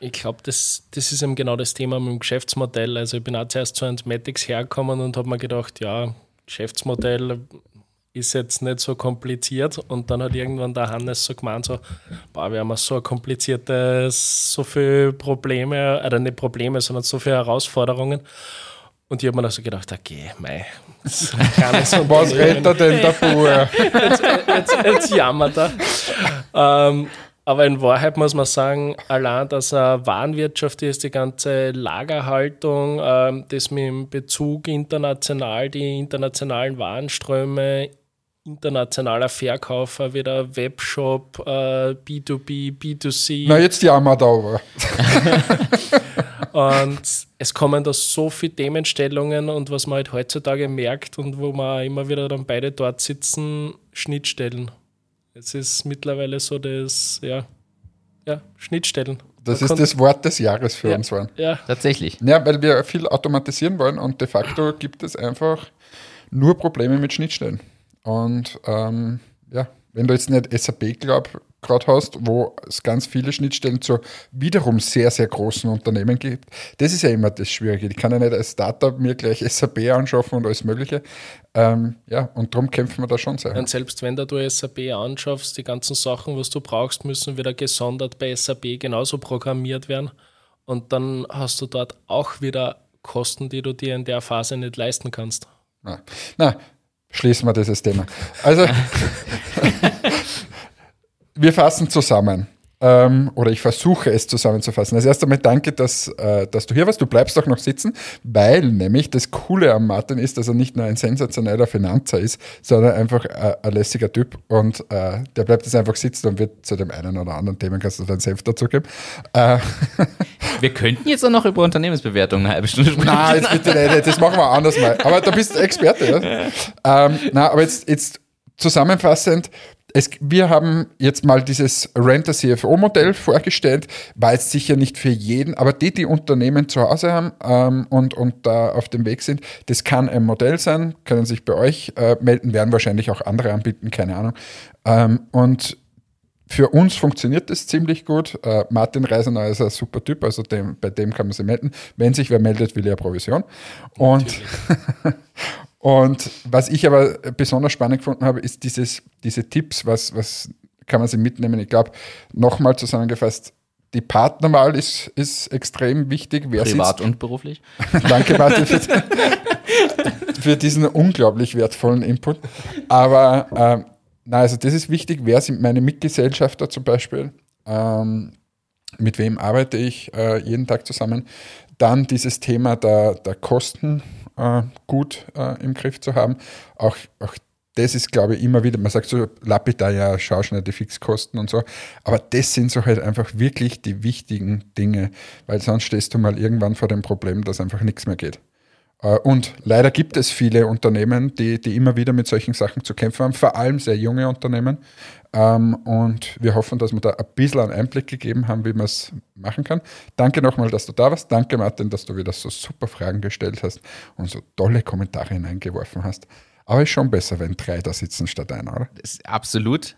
S1: Ich glaube, das, das ist eben genau das Thema mit dem Geschäftsmodell. Also ich bin auch zuerst zu Antmatics hergekommen und habe mir gedacht, ja, Geschäftsmodell ist jetzt nicht so kompliziert. Und dann hat irgendwann der Hannes so gemeint, so, boah, wir haben so ein so viele Probleme, oder nicht Probleme, sondern so viele Herausforderungen. Und ich habe mir dann so gedacht, okay, mei,
S2: was rennt er denn der Bauer?
S1: jetzt, jetzt, jetzt jammert er. Ähm, aber in Wahrheit muss man sagen, allein, dass eine Warenwirtschaft ist, die ganze Lagerhaltung, ähm, das mit dem Bezug international, die internationalen Warenströme, internationaler Verkäufer, wieder Webshop, äh, B2B, B2C.
S2: Na, jetzt jammern da aber.
S1: und es kommen da so viele Themenstellungen und was man halt heutzutage merkt und wo man immer wieder dann beide dort sitzen, Schnittstellen. Es ist mittlerweile so das, ja, ja, Schnittstellen.
S2: Das ist das Wort des Jahres für
S1: ja,
S2: uns waren.
S3: Ja, tatsächlich.
S2: Ja, weil wir viel automatisieren wollen und de facto gibt es einfach nur Probleme mit Schnittstellen. Und ähm, ja, wenn du jetzt nicht SAP gerade hast, wo es ganz viele Schnittstellen zu wiederum sehr, sehr großen Unternehmen gibt, das ist ja immer das Schwierige. Ich kann ja nicht als Startup mir gleich SAP anschaffen und alles Mögliche. Ähm, ja, und darum kämpfen wir da schon sehr.
S1: Und selbst wenn du SAP anschaffst, die ganzen Sachen, was du brauchst, müssen wieder gesondert bei SAP genauso programmiert werden. Und dann hast du dort auch wieder Kosten, die du dir in der Phase nicht leisten kannst.
S2: Na, na Schließen wir dieses Thema. Also, wir fassen zusammen. ähm, oder ich versuche es zusammenzufassen. Als erstes einmal danke, dass, äh, dass du hier warst. Du bleibst auch noch sitzen, weil nämlich das Coole am Martin ist, dass er nicht nur ein sensationeller Finanzer ist, sondern einfach äh, ein lässiger Typ und äh, der bleibt jetzt einfach sitzen und wird zu dem einen oder anderen Thema, kannst du deinen Senf dazugeben. Äh,
S3: wir könnten jetzt auch noch über Unternehmensbewertungen eine halbe Stunde sprechen.
S2: Nein, jetzt bitte nicht, das machen wir anders mal. Aber du bist Experte, ja? ähm, na, aber jetzt, jetzt zusammenfassend, es, wir haben jetzt mal dieses Renter CFO-Modell vorgestellt, war jetzt sicher nicht für jeden, aber die, die Unternehmen zu Hause haben ähm, und, und da auf dem Weg sind, das kann ein Modell sein, können sich bei euch äh, melden, werden wahrscheinlich auch andere anbieten, keine Ahnung. Ähm, und für uns funktioniert das ziemlich gut. Äh, Martin Reisener ist ein super Typ, also dem, bei dem kann man sich melden. Wenn sich wer meldet, will er Provision. Und, Und was ich aber besonders spannend gefunden habe, ist dieses, diese Tipps, was, was kann man sie mitnehmen? Ich glaube, nochmal zusammengefasst, die Partnerwahl ist, ist extrem wichtig.
S3: Wer Privat sitzt? und beruflich.
S2: Danke, Martin, für, für, diesen unglaublich wertvollen Input. Aber ähm, na, also das ist wichtig. Wer sind meine Mitgesellschafter zum Beispiel? Ähm, mit wem arbeite ich äh, jeden Tag zusammen? Dann dieses Thema der, der Kosten äh, gut äh, im Griff zu haben. Auch, auch das ist, glaube ich, immer wieder, man sagt so lapidar, ja, schau schnell die Fixkosten und so, aber das sind so halt einfach wirklich die wichtigen Dinge, weil sonst stehst du mal irgendwann vor dem Problem, dass einfach nichts mehr geht. Äh, und leider gibt es viele Unternehmen, die, die immer wieder mit solchen Sachen zu kämpfen haben, vor allem sehr junge Unternehmen. Ähm, und wir hoffen, dass wir da ein bisschen einen Einblick gegeben haben, wie man es machen kann. Danke nochmal, dass du da warst. Danke, Martin, dass du wieder so super Fragen gestellt hast und so tolle Kommentare hineingeworfen hast. Aber ist schon besser, wenn drei da sitzen statt einer, oder?
S3: absolut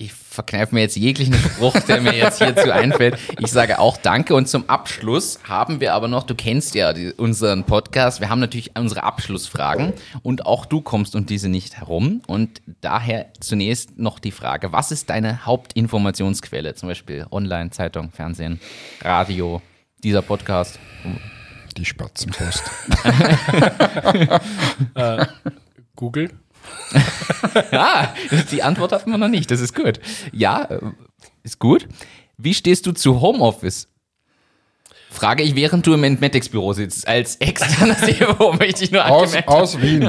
S3: ich verkneife mir jetzt jeglichen Spruch, der mir jetzt hierzu einfällt. Ich sage auch Danke und zum Abschluss haben wir aber noch, du kennst ja die, unseren Podcast, wir haben natürlich unsere Abschlussfragen und auch du kommst um diese nicht herum und daher zunächst noch die Frage, was ist deine Hauptinformationsquelle, zum Beispiel Online, Zeitung, Fernsehen, Radio, dieser Podcast?
S2: Die Spatzenpost.
S1: äh, Google.
S3: ja, die Antwort hatten wir noch nicht. Das ist gut. Ja, äh, ist gut. Wie stehst du zu Homeoffice? Frage ich, während du im Entmetics-Büro sitzt. Als externer CFO möchte ich nur
S2: aus, aus Wien.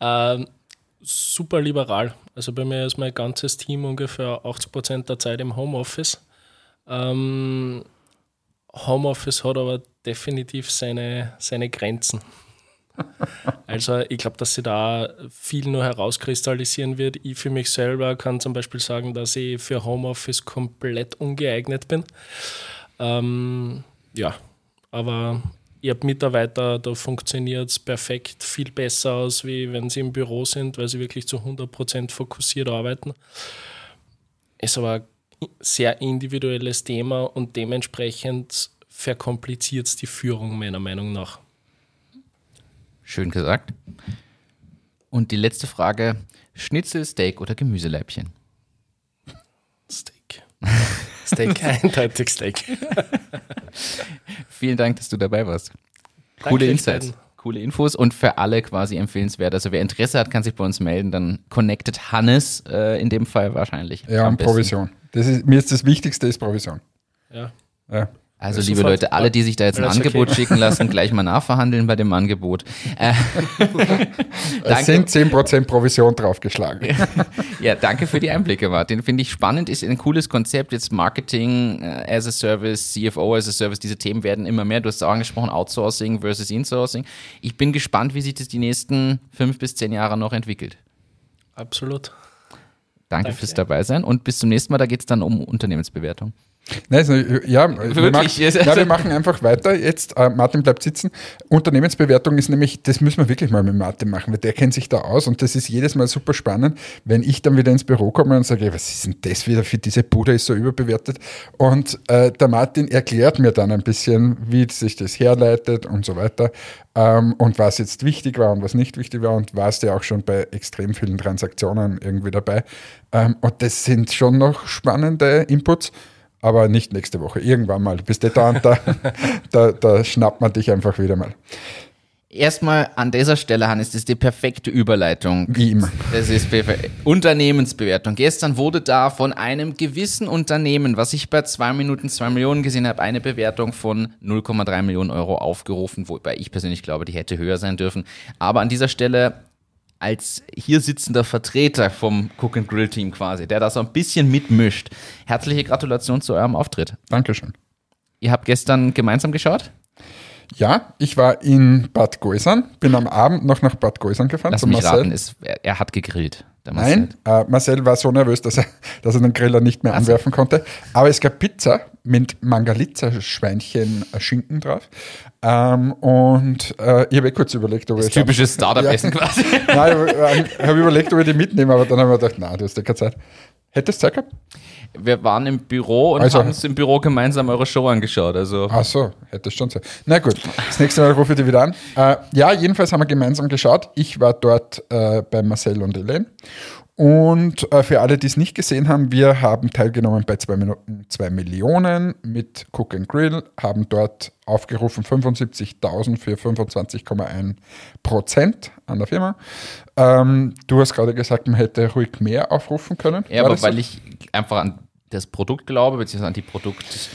S1: ähm, super liberal. Also bei mir ist mein ganzes Team ungefähr 80% der Zeit im Homeoffice. Ähm, Homeoffice hat aber definitiv seine, seine Grenzen. Also ich glaube, dass sie da viel nur herauskristallisieren wird. Ich für mich selber kann zum Beispiel sagen, dass ich für Homeoffice komplett ungeeignet bin. Ähm, ja, aber ich habe Mitarbeiter, da funktioniert es perfekt viel besser aus, wie wenn sie im Büro sind, weil sie wirklich zu 100% fokussiert arbeiten. Ist aber ein sehr individuelles Thema und dementsprechend verkompliziert es die Führung meiner Meinung nach.
S3: Schön gesagt. Und die letzte Frage: Schnitzel, Steak oder Gemüseleibchen?
S1: Steak. Steak, eindeutig Steak.
S3: Vielen Dank, dass du dabei warst. Danke Coole Insights. Coole Infos und für alle quasi empfehlenswert. Also wer Interesse hat, kann sich bei uns melden. Dann connected Hannes äh, in dem Fall wahrscheinlich.
S2: Ja, und Provision. Das ist, mir ist das Wichtigste ist Provision.
S1: Ja.
S2: ja.
S3: Also liebe sofort, Leute, alle, die sich da jetzt ein Angebot okay. schicken lassen, gleich mal nachverhandeln bei dem Angebot. Äh,
S2: es sind 10% Provision draufgeschlagen.
S3: ja, danke für die Einblicke, Martin. Finde ich spannend, ist ein cooles Konzept. Jetzt Marketing äh, as a Service, CFO as a Service, diese Themen werden immer mehr. Du hast es auch angesprochen, Outsourcing versus Insourcing. Ich bin gespannt, wie sich das die nächsten fünf bis zehn Jahre noch entwickelt.
S1: Absolut.
S3: Danke, Danke. fürs Dabeisein und bis zum nächsten Mal. Da geht es dann um Unternehmensbewertung.
S2: Nein, also, ja, wir machen, ja, wir machen einfach weiter. Jetzt, äh, Martin bleibt sitzen. Unternehmensbewertung ist nämlich, das müssen wir wirklich mal mit Martin machen, weil der kennt sich da aus und das ist jedes Mal super spannend, wenn ich dann wieder ins Büro komme und sage, was ist denn das wieder für diese Bude, ist so überbewertet. Und äh, der Martin erklärt mir dann ein bisschen, wie sich das herleitet und so weiter ähm, und was jetzt wichtig war und was nicht wichtig war und war es ja auch schon bei extrem vielen Transaktionen irgendwie dabei. Ähm, und das sind schon noch spannende Inputs aber nicht nächste Woche. Irgendwann mal. Bis dahin, da, da, da schnappt man dich einfach wieder mal.
S3: Erstmal an dieser Stelle, Hannes, das ist die perfekte Überleitung.
S2: Wie immer.
S3: Das ist. Unternehmensbewertung. Gestern wurde da von einem gewissen Unternehmen, was ich bei zwei Minuten zwei Millionen gesehen habe, eine Bewertung von 0,3 Millionen Euro aufgerufen, wobei ich persönlich glaube, die hätte höher sein dürfen. Aber an dieser Stelle als hier sitzender Vertreter vom Cook and Grill Team quasi, der da so ein bisschen mitmischt. Herzliche Gratulation zu eurem Auftritt.
S2: Dankeschön.
S3: Ihr habt gestern gemeinsam geschaut?
S2: Ja, ich war in Bad Gäusern, bin am Abend noch nach Bad Gäusern gefahren.
S3: Lass mich Marcel. raten, ist, er, er, hat gegrillt.
S2: Marcel. Nein, äh, Marcel war so nervös, dass er, dass er den Griller nicht mehr also. anwerfen konnte. Aber es gab Pizza mit Mangalitza-Schweinchen-Schinken drauf. Ähm, und äh, ich habe eh kurz überlegt, ob
S3: das ich. Typisches Startup-Essen ja. quasi.
S2: nein, ich habe hab überlegt, ob ich die mitnehme, aber dann habe ich gedacht, nein, du hast ja keine Zeit. Hättest du Zeit gehabt?
S3: Wir waren im Büro und also, haben uns im Büro gemeinsam eure Show angeschaut. Also.
S2: Ach so, hätte schon sein. Na gut, das nächste Mal rufe ich dich wieder an. Äh, ja, jedenfalls haben wir gemeinsam geschaut. Ich war dort äh, bei Marcel und Elaine. Und äh, für alle, die es nicht gesehen haben, wir haben teilgenommen bei 2 Minuten 2 Millionen mit Cook and Grill, haben dort aufgerufen 75.000 für 25,1 Prozent an der Firma. Ähm, du hast gerade gesagt, man hätte ruhig mehr aufrufen können.
S3: Ja, aber weil so? ich einfach an das Produkt glaube, beziehungsweise an die Produkt,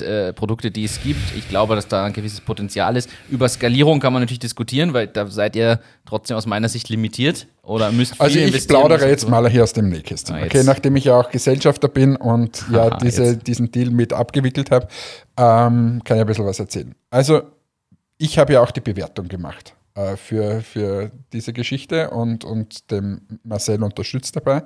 S3: äh, Produkte, die es gibt. Ich glaube, dass da ein gewisses Potenzial ist. Über Skalierung kann man natürlich diskutieren, weil da seid ihr trotzdem aus meiner Sicht limitiert oder müsst
S2: Also ich plaudere jetzt mal hier aus dem Nähkästchen. Ah, okay, nachdem ich ja auch Gesellschafter bin und ja Aha, diese, diesen Deal mit abgewickelt habe, ähm, kann ich ein bisschen was erzählen. Also ich habe ja auch die Bewertung gemacht äh, für, für diese Geschichte und, und dem Marcel unterstützt dabei.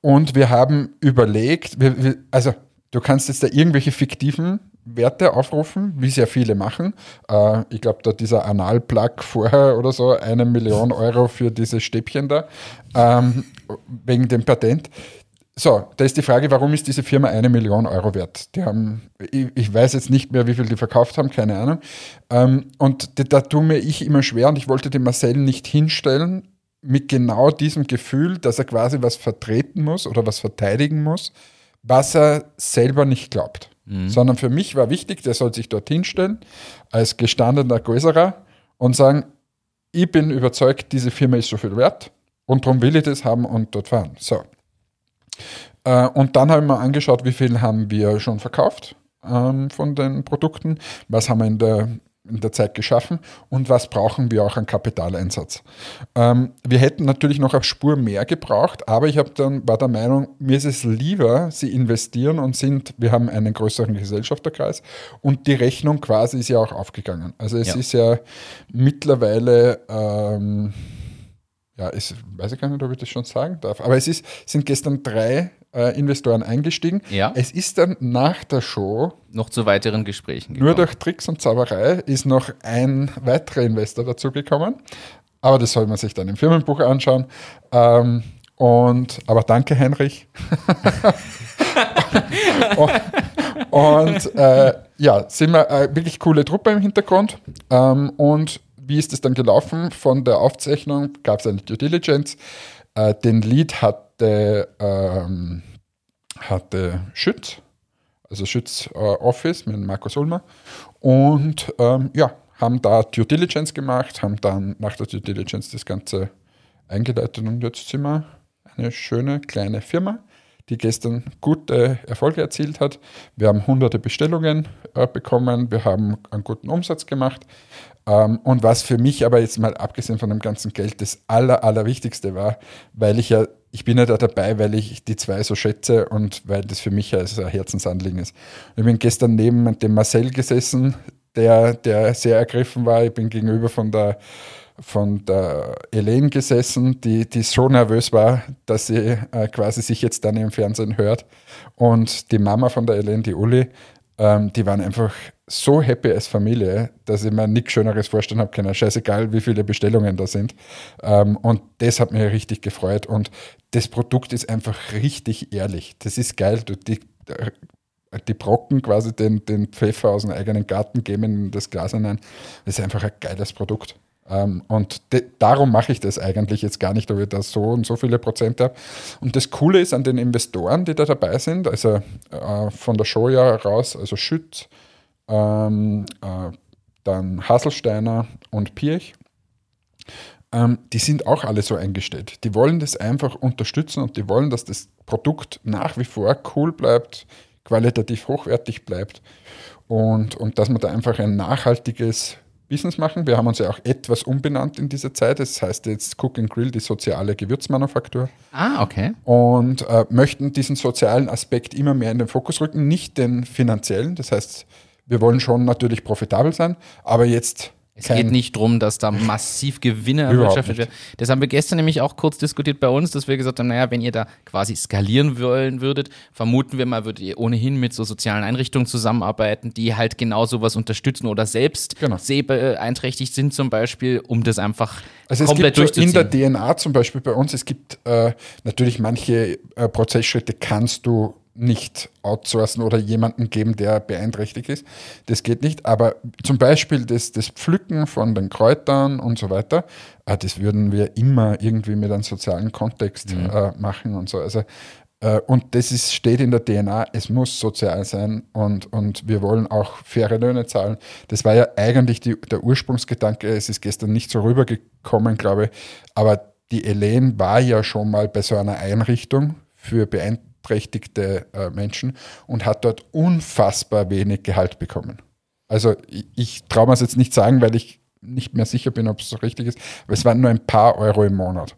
S2: Und wir haben überlegt, wir, wir, also du kannst jetzt da irgendwelche fiktiven Werte aufrufen, wie sehr viele machen. Äh, ich glaube, da dieser Analplug vorher oder so, eine Million Euro für diese Stäbchen da, ähm, wegen dem Patent. So, da ist die Frage, warum ist diese Firma eine Million Euro wert? Die haben, ich, ich weiß jetzt nicht mehr, wie viel die verkauft haben, keine Ahnung. Ähm, und da tue mir ich immer schwer und ich wollte den Marcel nicht hinstellen mit genau diesem Gefühl, dass er quasi was vertreten muss oder was verteidigen muss, was er selber nicht glaubt. Mhm. Sondern für mich war wichtig, der soll sich dorthin stellen als gestandener Größerer und sagen, ich bin überzeugt, diese Firma ist so viel wert und darum will ich das haben und dort fahren. So. Äh, und dann haben wir angeschaut, wie viel haben wir schon verkauft ähm, von den Produkten, was haben wir in der, in der Zeit geschaffen und was brauchen wir auch an Kapitaleinsatz. Ähm, wir hätten natürlich noch eine Spur mehr gebraucht, aber ich dann, war der Meinung, mir ist es lieber, sie investieren und sind, wir haben einen größeren Gesellschafterkreis und die Rechnung quasi ist ja auch aufgegangen. Also es ja. ist ja mittlerweile ähm, ja, ist, weiß ich gar nicht, ob ich das schon sagen darf, aber es ist, sind gestern drei äh, Investoren eingestiegen.
S3: Ja.
S2: Es ist dann nach der Show
S3: noch zu weiteren Gesprächen
S2: gekommen. Nur durch Tricks und Zauberei ist noch ein weiterer Investor dazugekommen. Aber das soll man sich dann im Firmenbuch anschauen. Ähm, und, aber danke, Heinrich. und, und äh, ja, sind wir äh, wirklich coole Truppe im Hintergrund. Ähm, und wie ist es dann gelaufen? Von der Aufzeichnung gab es eine Due Diligence. Äh, den Lead hatte, ähm, hatte Schütz, also Schütz äh, Office mit Markus Ulmer. Und ähm, ja, haben da Due Diligence gemacht, haben dann nach der Due Diligence das Ganze eingeleitet und jetzt sind wir eine schöne kleine Firma die gestern gute Erfolge erzielt hat. Wir haben hunderte Bestellungen äh, bekommen, wir haben einen guten Umsatz gemacht. Ähm, und was für mich aber jetzt mal abgesehen von dem ganzen Geld das Aller, Allerwichtigste war, weil ich ja, ich bin ja da dabei, weil ich die zwei so schätze und weil das für mich also ein Herzensanliegen ist. Ich bin gestern neben dem Marcel gesessen, der, der sehr ergriffen war. Ich bin gegenüber von der von der Elaine gesessen, die, die so nervös war, dass sie äh, quasi sich jetzt dann im Fernsehen hört. Und die Mama von der Elaine, die Uli, ähm, die waren einfach so happy als Familie, dass ich mir nichts Schöneres vorstellen habe können. Scheißegal, wie viele Bestellungen da sind. Ähm, und das hat mich richtig gefreut. Und das Produkt ist einfach richtig ehrlich. Das ist geil. Du, die, die Brocken quasi den, den Pfeffer aus dem eigenen Garten geben in das Glas hinein. Das ist einfach ein geiles Produkt. Ähm, und darum mache ich das eigentlich jetzt gar nicht, ob ich da so und so viele Prozent habe. Und das Coole ist an den Investoren, die da dabei sind, also äh, von der Show ja raus, also Schütz, ähm, äh, dann Hasselsteiner und Pirch, ähm, die sind auch alle so eingestellt. Die wollen das einfach unterstützen und die wollen, dass das Produkt nach wie vor cool bleibt, qualitativ hochwertig bleibt und, und dass man da einfach ein nachhaltiges Business machen. Wir haben uns ja auch etwas umbenannt in dieser Zeit. Das heißt jetzt Cook and Grill, die soziale Gewürzmanufaktur.
S3: Ah, okay.
S2: Und äh, möchten diesen sozialen Aspekt immer mehr in den Fokus rücken, nicht den finanziellen. Das heißt, wir wollen schon natürlich profitabel sein, aber jetzt
S3: es geht nicht darum, dass da massiv Gewinne erwirtschaftet werden. Das haben wir gestern nämlich auch kurz diskutiert bei uns, dass wir gesagt haben, naja, wenn ihr da quasi skalieren wollen würdet, vermuten wir mal, würdet ihr ohnehin mit so sozialen Einrichtungen zusammenarbeiten, die halt genau sowas unterstützen oder selbst genau. sehbeeinträchtigt sind zum Beispiel, um das einfach
S2: also komplett es gibt in der DNA zum Beispiel bei uns, es gibt äh, natürlich manche äh, Prozessschritte kannst du nicht outsourcen oder jemanden geben, der beeinträchtigt ist. Das geht nicht. Aber zum Beispiel das, das Pflücken von den Kräutern und so weiter, äh, das würden wir immer irgendwie mit einem sozialen Kontext mhm. äh, machen und so. Also, äh, und das ist, steht in der DNA, es muss sozial sein und, und wir wollen auch faire Löhne zahlen. Das war ja eigentlich die, der Ursprungsgedanke. Es ist gestern nicht so rübergekommen, glaube ich. Aber die Elaine war ja schon mal bei so einer Einrichtung für beeinträchtigte beeinträchtigte äh, Menschen und hat dort unfassbar wenig Gehalt bekommen. Also ich, ich traue mir es jetzt nicht sagen, weil ich nicht mehr sicher bin, ob es so richtig ist, aber es waren nur ein paar Euro im Monat.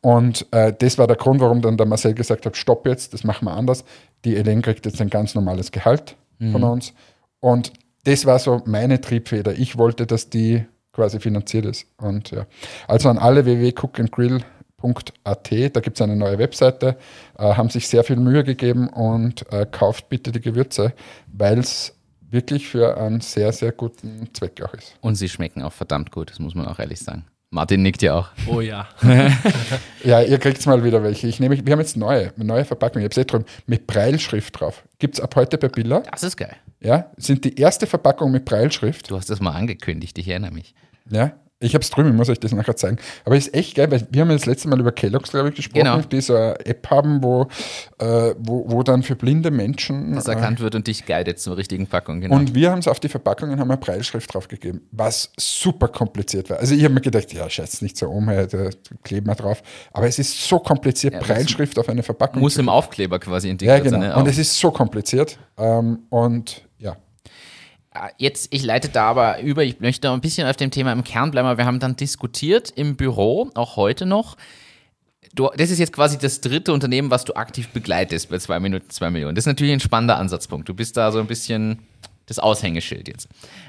S2: Und äh, das war der Grund, warum dann der Marcel gesagt hat, stopp jetzt, das machen wir anders. Die Elen kriegt jetzt ein ganz normales Gehalt mhm. von uns. Und das war so meine Triebfeder. Ich wollte, dass die quasi finanziert ist. Und ja. Also an alle www.cookandgrill www.ecom.at. Da gibt es eine neue Webseite, äh, haben sich sehr viel Mühe gegeben und äh, kauft bitte die Gewürze, weil es wirklich für einen sehr, sehr guten Zweck auch ist.
S3: Und sie schmecken auch verdammt gut, das muss man auch ehrlich sagen. Martin nickt ja auch.
S1: Oh ja.
S2: ja, ihr kriegt mal wieder welche. Ich nehme, wir haben jetzt neue, neue Verpackungen. Ich habe es drüben, mit Breilschrift drauf. Gibt es ab heute bei Billa.
S3: Das ist geil.
S2: Ja, sind die erste Verpackung mit Breilschrift.
S3: Du hast das mal angekündigt, ich erinnere mich.
S2: Ja, ich habe es drüben, ich muss euch das nachher zeigen. Aber es ist echt geil, weil wir haben ja das letzte Mal über Kellogg's, glaube ich, gesprochen, genau. die so eine App haben, wo, äh, wo, wo dann für blinde Menschen.
S3: Das erkannt äh, wird und dich guidet zur richtigen Packung,
S2: genau. Und wir haben es auf die Verpackungen, haben eine Preisschrift draufgegeben, was super kompliziert war. Also ich habe mir gedacht, ja, scheiß nicht so um, da kleben wir drauf. Aber es ist so kompliziert, ja, Preisschrift auf eine Verpackung.
S3: Muss im Aufkleber quasi integriert
S2: ja, genau. sein. Ne? Und es ist so kompliziert. Ähm, und
S3: jetzt, ich leite da aber über, ich möchte ein bisschen auf dem Thema im Kern bleiben, aber wir haben dann diskutiert im Büro, auch heute noch. Du, das ist jetzt quasi das dritte Unternehmen, was du aktiv begleitest bei 2 Minuten 2 Millionen. Das ist natürlich ein spannender Ansatzpunkt. Du bist da so ein bisschen das Aushängeschild jetzt.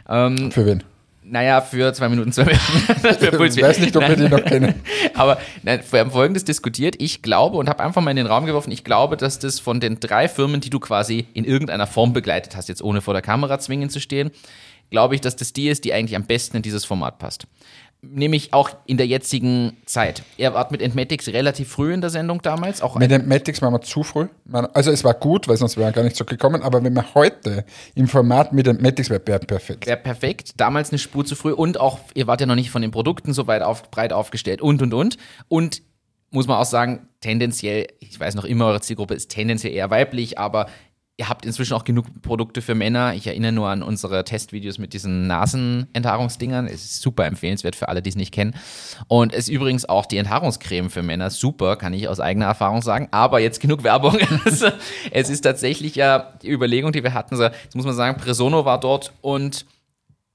S2: Ähm, Für wen?
S3: Naja, für zwei Minuten, zwei Minuten.
S2: ich weiß nicht, ob wir die noch kennen.
S3: Aber nein, wir haben Folgendes diskutiert. Ich glaube und habe einfach mal in den Raum geworfen, ich glaube, dass das von den drei Firmen, die du quasi in irgendeiner Form begleitet hast, jetzt ohne vor der Kamera zwingend zu stehen, glaube ich, dass das die ist, die eigentlich am besten in dieses Format passt nämlich auch in der jetzigen Zeit. Er war mit Entmatics relativ früh in der Sendung damals. Auch
S2: mit Entmatics waren wir zu früh. Also es war gut, weil sonst wäre er gar nicht so gekommen, aber wenn wir heute im Format mit Entmatics wäre, wäre perfekt.
S3: Wäre perfekt. Damals eine Spur zu früh und auch, ihr wart ja noch nicht von den Produkten so weit auf, breit aufgestellt und, und, und. Und muss man auch sagen, tendenziell, ich weiß noch immer, eure Zielgruppe ist tendenziell eher weiblich, aber ihr habt inzwischen auch genug Produkte für Männer. Ich erinnere nur an unsere Testvideos mit diesen Nasenenthaarungsdingern. Es ist super empfehlenswert für alle, die es nicht kennen. Und es ist übrigens auch die Enthaarungscreme für Männer. Super, kann ich aus eigener Erfahrung sagen. Aber jetzt genug Werbung. Es ist tatsächlich ja die Überlegung, die wir hatten. Jetzt muss man sagen, Presono war dort und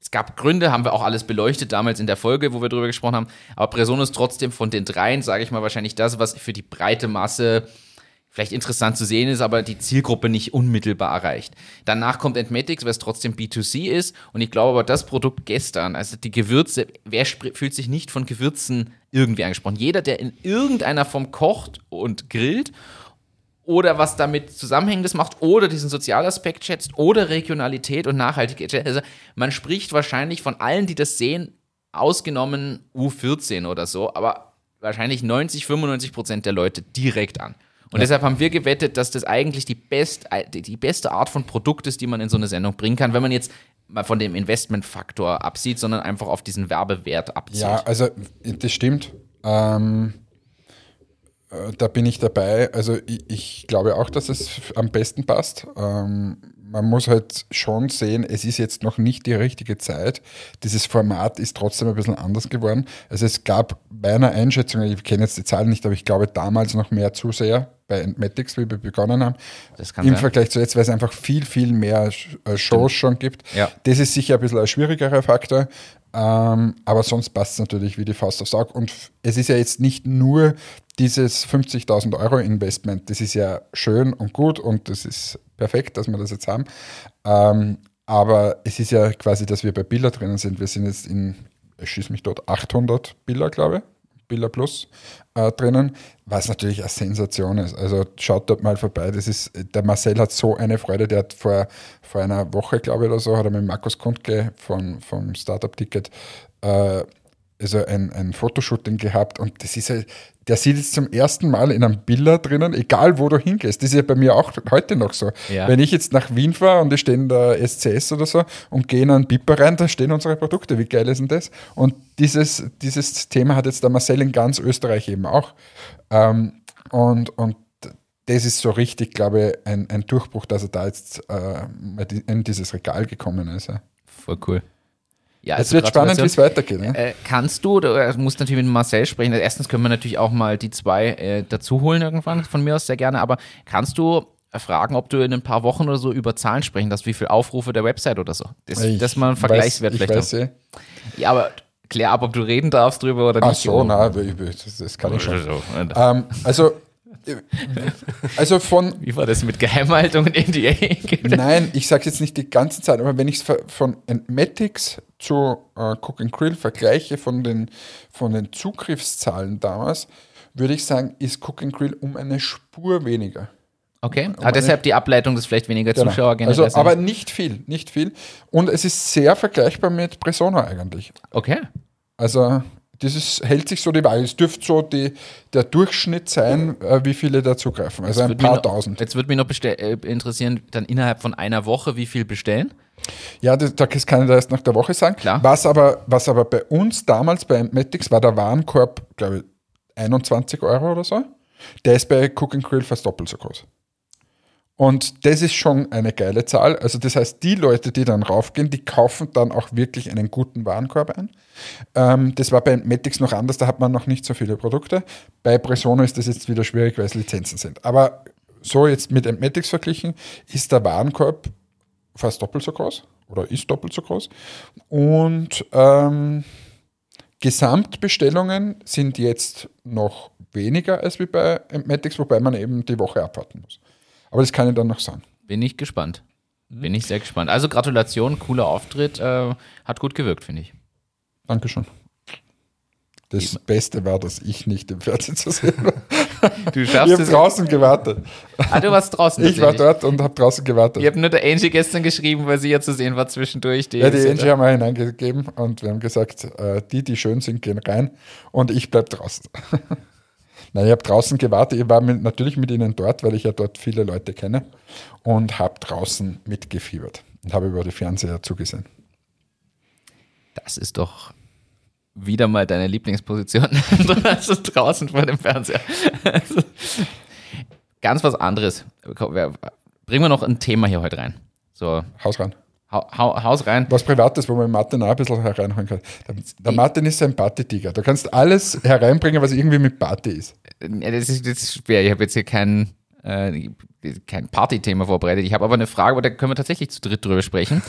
S3: es gab Gründe, haben wir auch alles beleuchtet damals in der Folge, wo wir darüber gesprochen haben. Aber Presono ist trotzdem von den dreien, sage ich mal, wahrscheinlich das, was für die breite Masse vielleicht interessant zu sehen ist, aber die Zielgruppe nicht unmittelbar erreicht. Danach kommt Entmatics, was trotzdem B2C ist. Und ich glaube aber, das Produkt gestern, also die Gewürze, wer fühlt sich nicht von Gewürzen irgendwie angesprochen? Jeder, der in irgendeiner Form kocht und grillt oder was damit Zusammenhängendes macht oder diesen Sozialaspekt schätzt oder Regionalität und Nachhaltigkeit. Also man spricht wahrscheinlich von allen, die das sehen, ausgenommen U14 oder so, aber wahrscheinlich 90, 95 Prozent der Leute direkt an. Und ja. deshalb haben wir gewettet, dass das eigentlich die, best, die beste Art von Produkt ist, die man in so eine Sendung bringen kann, wenn man jetzt mal von dem Investmentfaktor absieht, sondern einfach auf diesen Werbewert abzieht.
S2: Ja, also das stimmt. Ähm, äh, da bin ich dabei. Also ich, ich, glaube auch, dass es am besten passt. Ähm, man muss halt schon sehen, es ist jetzt noch nicht die richtige Zeit. Dieses Format ist trotzdem ein bisschen anders geworden. Also es gab meiner Einschätzung, ich kenne jetzt die Zahlen nicht, aber ich glaube damals noch mehr Zuseher bei Entmatics, wie wir begonnen haben. Im sein. Vergleich zu jetzt, weil es einfach viel, viel mehr äh, Shows schon gibt. Ja. Das ist sicher ein bisschen ein schwierigerer Faktor. Ähm, aber sonst passt es natürlich wie die Faust aufs Auge. Und es ist ja jetzt nicht nur dieses 50.000 Euro Investment. Das ist ja schön und gut und das ist perfekt, dass wir das jetzt haben. Ähm, aber es ist ja quasi, dass wir bei Bilder drinnen sind. Wir sind jetzt in, ich schieße mich dort, 800 Bilder, glaube ich. Bilder Plus äh, drinnen, was natürlich eine Sensation ist. Also schaut dort mal vorbei. Das ist, der Marcel hat so eine Freude, der hat vor, vor einer Woche, glaube ich, oder so, hat er mit Markus Kundke von, vom Startup-Ticket äh, also ein, ein Fotoshooting gehabt und das ist halt, der sieht jetzt zum ersten Mal in einem Bilder drinnen, egal wo du hingehst. Das ist ja bei mir auch heute noch so. Ja. Wenn ich jetzt nach Wien fahre und ich stehe in der SCS oder so und gehe in einen Piper rein, da stehen unsere Produkte. Wie geil ist denn das? Und dieses, dieses Thema hat jetzt der Marcel in ganz Österreich eben auch. Ähm, und, und das ist so richtig, glaube ich, ein, ein Durchbruch, dass er da jetzt äh, in dieses Regal gekommen ist. Ja.
S3: Voll cool.
S2: Ja, also es wird spannend, wie es weitergeht. Ne?
S3: Äh, kannst du, du äh, musst natürlich mit Marcel sprechen. Erstens können wir natürlich auch mal die zwei äh, dazu holen irgendwann, von mir aus sehr gerne. Aber kannst du fragen, ob du in ein paar Wochen oder so über Zahlen sprechen darfst, wie viele Aufrufe der Website oder so? Das, ich dass man einen Vergleichswert
S2: weiß, vielleicht ich weiß,
S3: Ja, aber klär ab, ob du reden darfst drüber oder
S2: nicht. Ach so, nein, das, das kann ich schon. Ähm, also also von.
S3: Wie war das mit Geheimhaltung und NDA?
S2: Nein, ich sage es jetzt nicht die ganze Zeit, aber wenn ich es von Entmatics zu äh, Cook and Grill vergleiche von den, von den Zugriffszahlen damals, würde ich sagen, ist Cook and Grill um eine Spur weniger.
S3: Okay, um ah, deshalb die Ableitung, dass vielleicht weniger genau. Zuschauer
S2: generell also, Aber nicht viel, nicht viel. Und es ist sehr vergleichbar mit Presona eigentlich.
S3: Okay.
S2: Also das ist, hält sich so die Waage. Es dürfte so die, der Durchschnitt sein, äh, wie viele da zugreifen. Also ein paar noch, tausend.
S3: Jetzt würde mich noch äh, interessieren, dann innerhalb von einer Woche, wie viel bestellen?
S2: Ja, das, das kann ich da erst nach der Woche sagen. Klar. Was aber, was aber bei uns damals bei Matix war der Warenkorb, glaube ich, 21 Euro oder so. Der ist bei Cooking Grill fast doppelt so groß. Und das ist schon eine geile Zahl. Also das heißt, die Leute, die dann raufgehen, die kaufen dann auch wirklich einen guten Warenkorb ein. Ähm, das war bei Matix noch anders, da hat man noch nicht so viele Produkte. Bei Presono ist das jetzt wieder schwierig, weil es Lizenzen sind. Aber so jetzt mit Matix verglichen, ist der Warenkorb fast doppelt so groß oder ist doppelt so groß. Und ähm, Gesamtbestellungen sind jetzt noch weniger als wie bei Matix, wobei man eben die Woche abwarten muss. Aber das kann ich dann noch sagen.
S3: Bin ich gespannt. Bin ich sehr gespannt. Also Gratulation, cooler Auftritt. Äh, hat gut gewirkt, finde ich.
S2: Dankeschön. Das Eben. Beste war, dass ich nicht im Fernsehen zu sehen war. Du schaffst ich habe draußen gewartet.
S3: Ah, du warst draußen.
S2: Ich war dort und habe draußen gewartet.
S3: Ich habe nur der Angie gestern geschrieben, weil sie ja zu sehen war zwischendurch.
S2: Die ja, die Angie haben wir hineingegeben und wir haben gesagt, äh, die, die schön sind, gehen rein und ich bleibe draußen. Nein, ich habe draußen gewartet. Ich war mit, natürlich mit ihnen dort, weil ich ja dort viele Leute kenne und habe draußen mitgefiebert und habe über die Fernseher zugesehen.
S3: Das ist doch wieder mal deine Lieblingsposition. also draußen vor dem Fernseher. Ganz was anderes. Bringen wir noch ein Thema hier heute rein. So.
S2: Haus rein.
S3: Ha Haus rein.
S2: Was Privates, wo man Martin auch ein bisschen hereinholen kann. Der, der Martin ist ein Party-Tiger. Du kannst alles hereinbringen, was irgendwie mit Party ist.
S3: Ja, das ist, das ist schwer. Ich habe jetzt hier kein, äh, kein Party-Thema vorbereitet. Ich habe aber eine Frage, aber da können wir tatsächlich zu dritt drüber sprechen.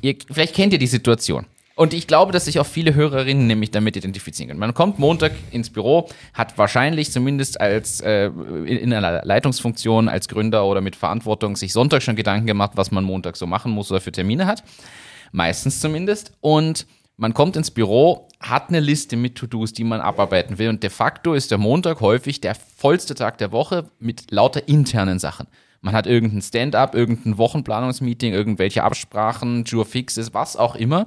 S3: ihr, vielleicht kennt ihr die Situation. Und ich glaube, dass sich auch viele Hörerinnen nämlich damit identifizieren können. Man kommt Montag ins Büro, hat wahrscheinlich zumindest als äh, in einer Leitungsfunktion als Gründer oder mit Verantwortung sich Sonntag schon Gedanken gemacht, was man Montag so machen muss oder für Termine hat. Meistens zumindest. Und man kommt ins Büro, hat eine Liste mit To-Dos, die man abarbeiten will. Und de facto ist der Montag häufig der vollste Tag der Woche mit lauter internen Sachen. Man hat irgendein Stand-up, irgendein Wochenplanungsmeeting, irgendwelche Absprachen, Jure-Fixes, was auch immer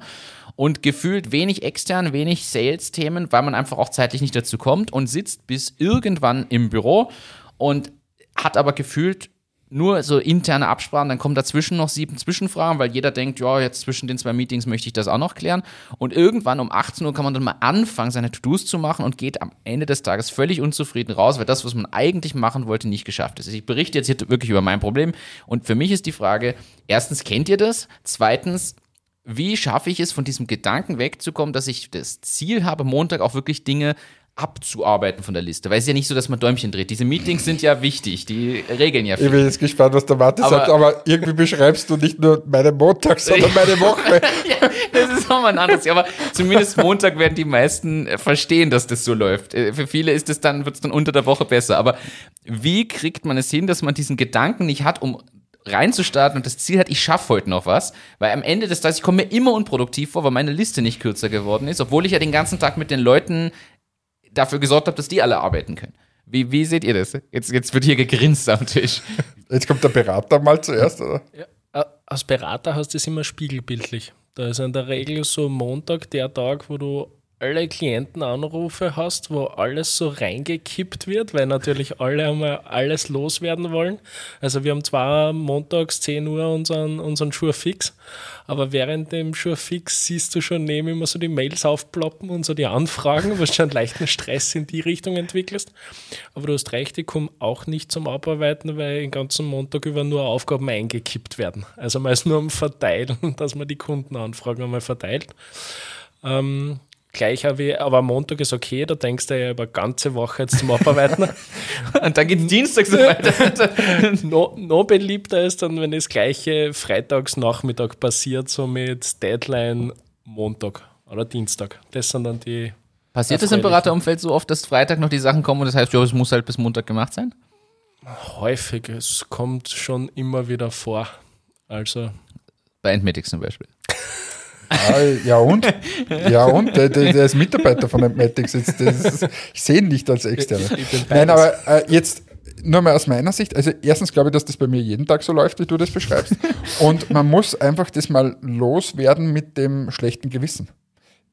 S3: und gefühlt wenig extern, wenig Sales-Themen, weil man einfach auch zeitlich nicht dazu kommt und sitzt bis irgendwann im Büro und hat aber gefühlt nur so interne Absprachen, dann kommen dazwischen noch sieben Zwischenfragen, weil jeder denkt, ja, jetzt zwischen den zwei Meetings möchte ich das auch noch klären. Und irgendwann um 18 Uhr kann man dann mal anfangen, seine To-Dos zu machen und geht am Ende des Tages völlig unzufrieden raus, weil das, was man eigentlich machen wollte, nicht geschafft ist. Ich berichte jetzt hier wirklich über mein Problem. Und für mich ist die Frage, erstens, kennt ihr das? Zweitens, wie schaffe ich es, von diesem Gedanken wegzukommen, dass ich das Ziel habe, Montag auch wirklich Dinge abzuarbeiten von der Liste. Weil es ist ja nicht so, dass man Däumchen dreht. Diese Meetings sind ja wichtig, die regeln ja
S2: viel. Ich bin jetzt gespannt, was der Martin aber, sagt, aber irgendwie beschreibst du nicht nur meine Montag, sondern meine Woche.
S3: ja, das ist nochmal ein anderes. Aber zumindest Montag werden die meisten verstehen, dass das so läuft. Äh, für viele ist es dann, wird es dann unter der Woche besser. Aber wie kriegt man es hin, dass man diesen Gedanken nicht hat, um reinzustarten und das Ziel hat, ich schaffe heute noch was, weil am Ende des Tages, ich komme mir immer unproduktiv vor, weil meine Liste nicht kürzer geworden ist, obwohl ich ja den ganzen Tag mit den Leuten dafür gesorgt habe, dass die alle arbeiten können. Wie, wie seht ihr das? Jetzt, jetzt wird hier gegrinst am Tisch.
S2: Jetzt kommt der Berater mal zuerst, oder?
S1: Ja, als Berater hast du es immer spiegelbildlich. Da ist in der Regel so Montag der Tag, wo du alle Klientenanrufe hast, wo alles so reingekippt wird, weil natürlich alle einmal alles loswerden wollen. Also wir haben zwar montags 10 Uhr unseren, unseren Schurfix, aber während dem Schurfix siehst du schon neben immer so die Mails aufploppen und so die Anfragen, du schon leichten Stress in die Richtung entwickelst. Aber du hast recht, die kommen auch nicht zum Abarbeiten, weil den ganzen Montag über nur Aufgaben eingekippt werden. Also meist nur am Verteilen, dass man die Kundenanfragen einmal verteilt. Ähm, gleicher wie, aber Montag ist okay, da denkst du ja über ganze Woche jetzt zum Abarbeiten.
S3: und dann geht es Dienstag so weiter.
S1: no, no beliebter ist dann, wenn das gleiche Freitagsnachmittag passiert, so mit Deadline Montag oder Dienstag. Das sind dann die.
S3: Passiert das im Beraterumfeld so oft, dass Freitag noch die Sachen kommen und das heißt, ja, es muss halt bis Montag gemacht sein?
S1: Häufig, es kommt schon immer wieder vor. Also.
S3: Bei Entmetics zum Beispiel.
S2: Ah, ja und? Ja und? Der, der, der ist Mitarbeiter von Admatics. Jetzt, ist, ich sehe ihn nicht als Externer. Nein, aber äh, jetzt nur mal aus meiner Sicht. Also erstens glaube ich, dass das bei mir jeden Tag so läuft, wie du das beschreibst. Und man muss einfach das mal loswerden mit dem schlechten Gewissen.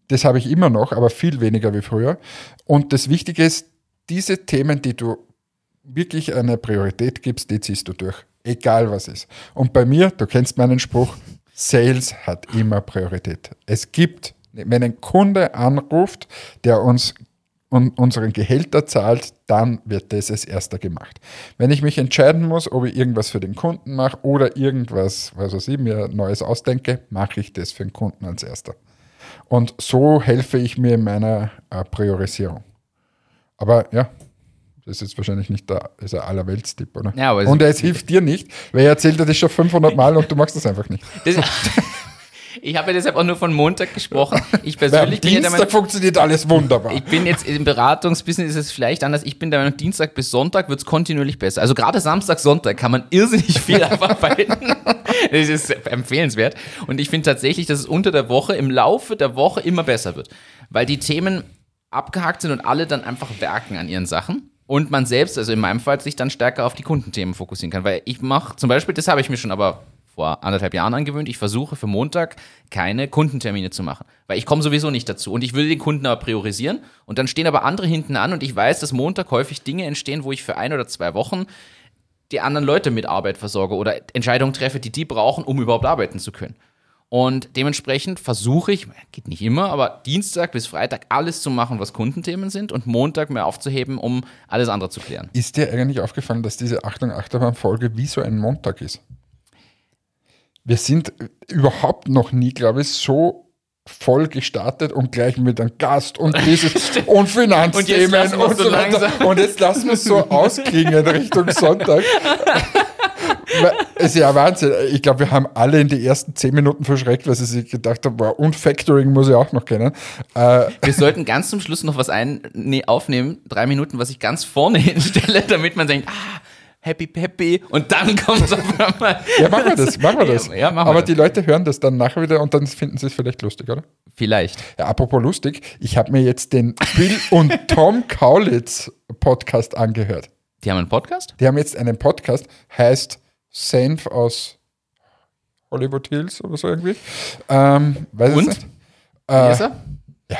S2: Das habe ich immer noch, aber viel weniger wie früher. Und das Wichtige ist, diese Themen, die du wirklich eine Priorität gibst, die ziehst du durch. Egal was ist. Und bei mir, du kennst meinen Spruch, Sales hat immer Priorität. Es gibt, wenn ein Kunde anruft, der uns unseren Gehälter zahlt, dann wird das als erster gemacht. Wenn ich mich entscheiden muss, ob ich irgendwas für den Kunden mache oder irgendwas, was weiß ich, mir Neues ausdenke, mache ich das für den Kunden als erster. Und so helfe ich mir in meiner äh, Priorisierung. Aber ja, das ist jetzt wahrscheinlich nicht der, ist ein Allerweltstipp, oder? Ja, aber und es hilft dir nicht, weil er erzählt dir das schon 500 Mal und du machst das einfach nicht. Das,
S3: ich habe ja deshalb auch nur von Montag gesprochen.
S2: Ich persönlich ja, bin Dienstag ja funktioniert alles wunderbar.
S3: Ich bin jetzt im Beratungsbusiness ist es vielleicht anders. Ich bin der Meinung, Dienstag bis Sonntag wird es kontinuierlich besser. Also gerade Samstag, Sonntag kann man irrsinnig viel abarbeiten. das ist empfehlenswert. Und ich finde tatsächlich, dass es unter der Woche, im Laufe der Woche immer besser wird. Weil die Themen abgehakt sind und alle dann einfach werken an ihren Sachen und man selbst, also in meinem Fall, sich dann stärker auf die Kundenthemen fokussieren kann. Weil ich mache zum Beispiel, das habe ich mir schon aber vor anderthalb Jahren angewöhnt, ich versuche für Montag keine Kundentermine zu machen, weil ich komme sowieso nicht dazu und ich will den Kunden aber priorisieren und dann stehen aber andere hinten an und ich weiß, dass Montag häufig Dinge entstehen, wo ich für ein oder zwei Wochen die anderen Leute mit Arbeit versorge oder Entscheidungen treffe, die die brauchen, um überhaupt arbeiten zu können. Und dementsprechend versuche ich, geht nicht immer, aber Dienstag bis Freitag alles zu machen, was Kundenthemen sind und Montag mehr aufzuheben, um alles andere zu klären.
S2: Ist dir eigentlich aufgefallen, dass diese Achtung Achterbahn-Folge wie so ein Montag ist? Wir sind überhaupt noch nie, glaube ich, so voll gestartet und gleich mit einem Gast und dieses und Finanzthemen und, und, so weiter. Und jetzt lassen wir es so ausklingen Richtung Sonntag. Ist ja Wahnsinn. Ich glaube, wir haben alle in die ersten zehn Minuten verschreckt, weil sie sich gedacht haben, wow, und Factoring muss ich auch noch kennen.
S3: Äh, wir sollten ganz zum Schluss noch was ein, nee, aufnehmen, drei Minuten, was ich ganz vorne hinstelle, damit man denkt, ah, happy peppy und dann kommt es auf einmal.
S2: Ja, machen wir das, machen wir das. Ja, machen wir Aber das. die Leute hören das dann nachher wieder und dann finden sie es vielleicht lustig, oder?
S3: Vielleicht.
S2: Ja, apropos lustig, ich habe mir jetzt den Bill und Tom Kaulitz Podcast angehört.
S3: Die haben einen Podcast?
S2: Die haben jetzt einen Podcast, heißt Senf aus Hollywood Hills oder so irgendwie. Ähm, weiß Und? Nicht. Äh, Wie ist er? Ja,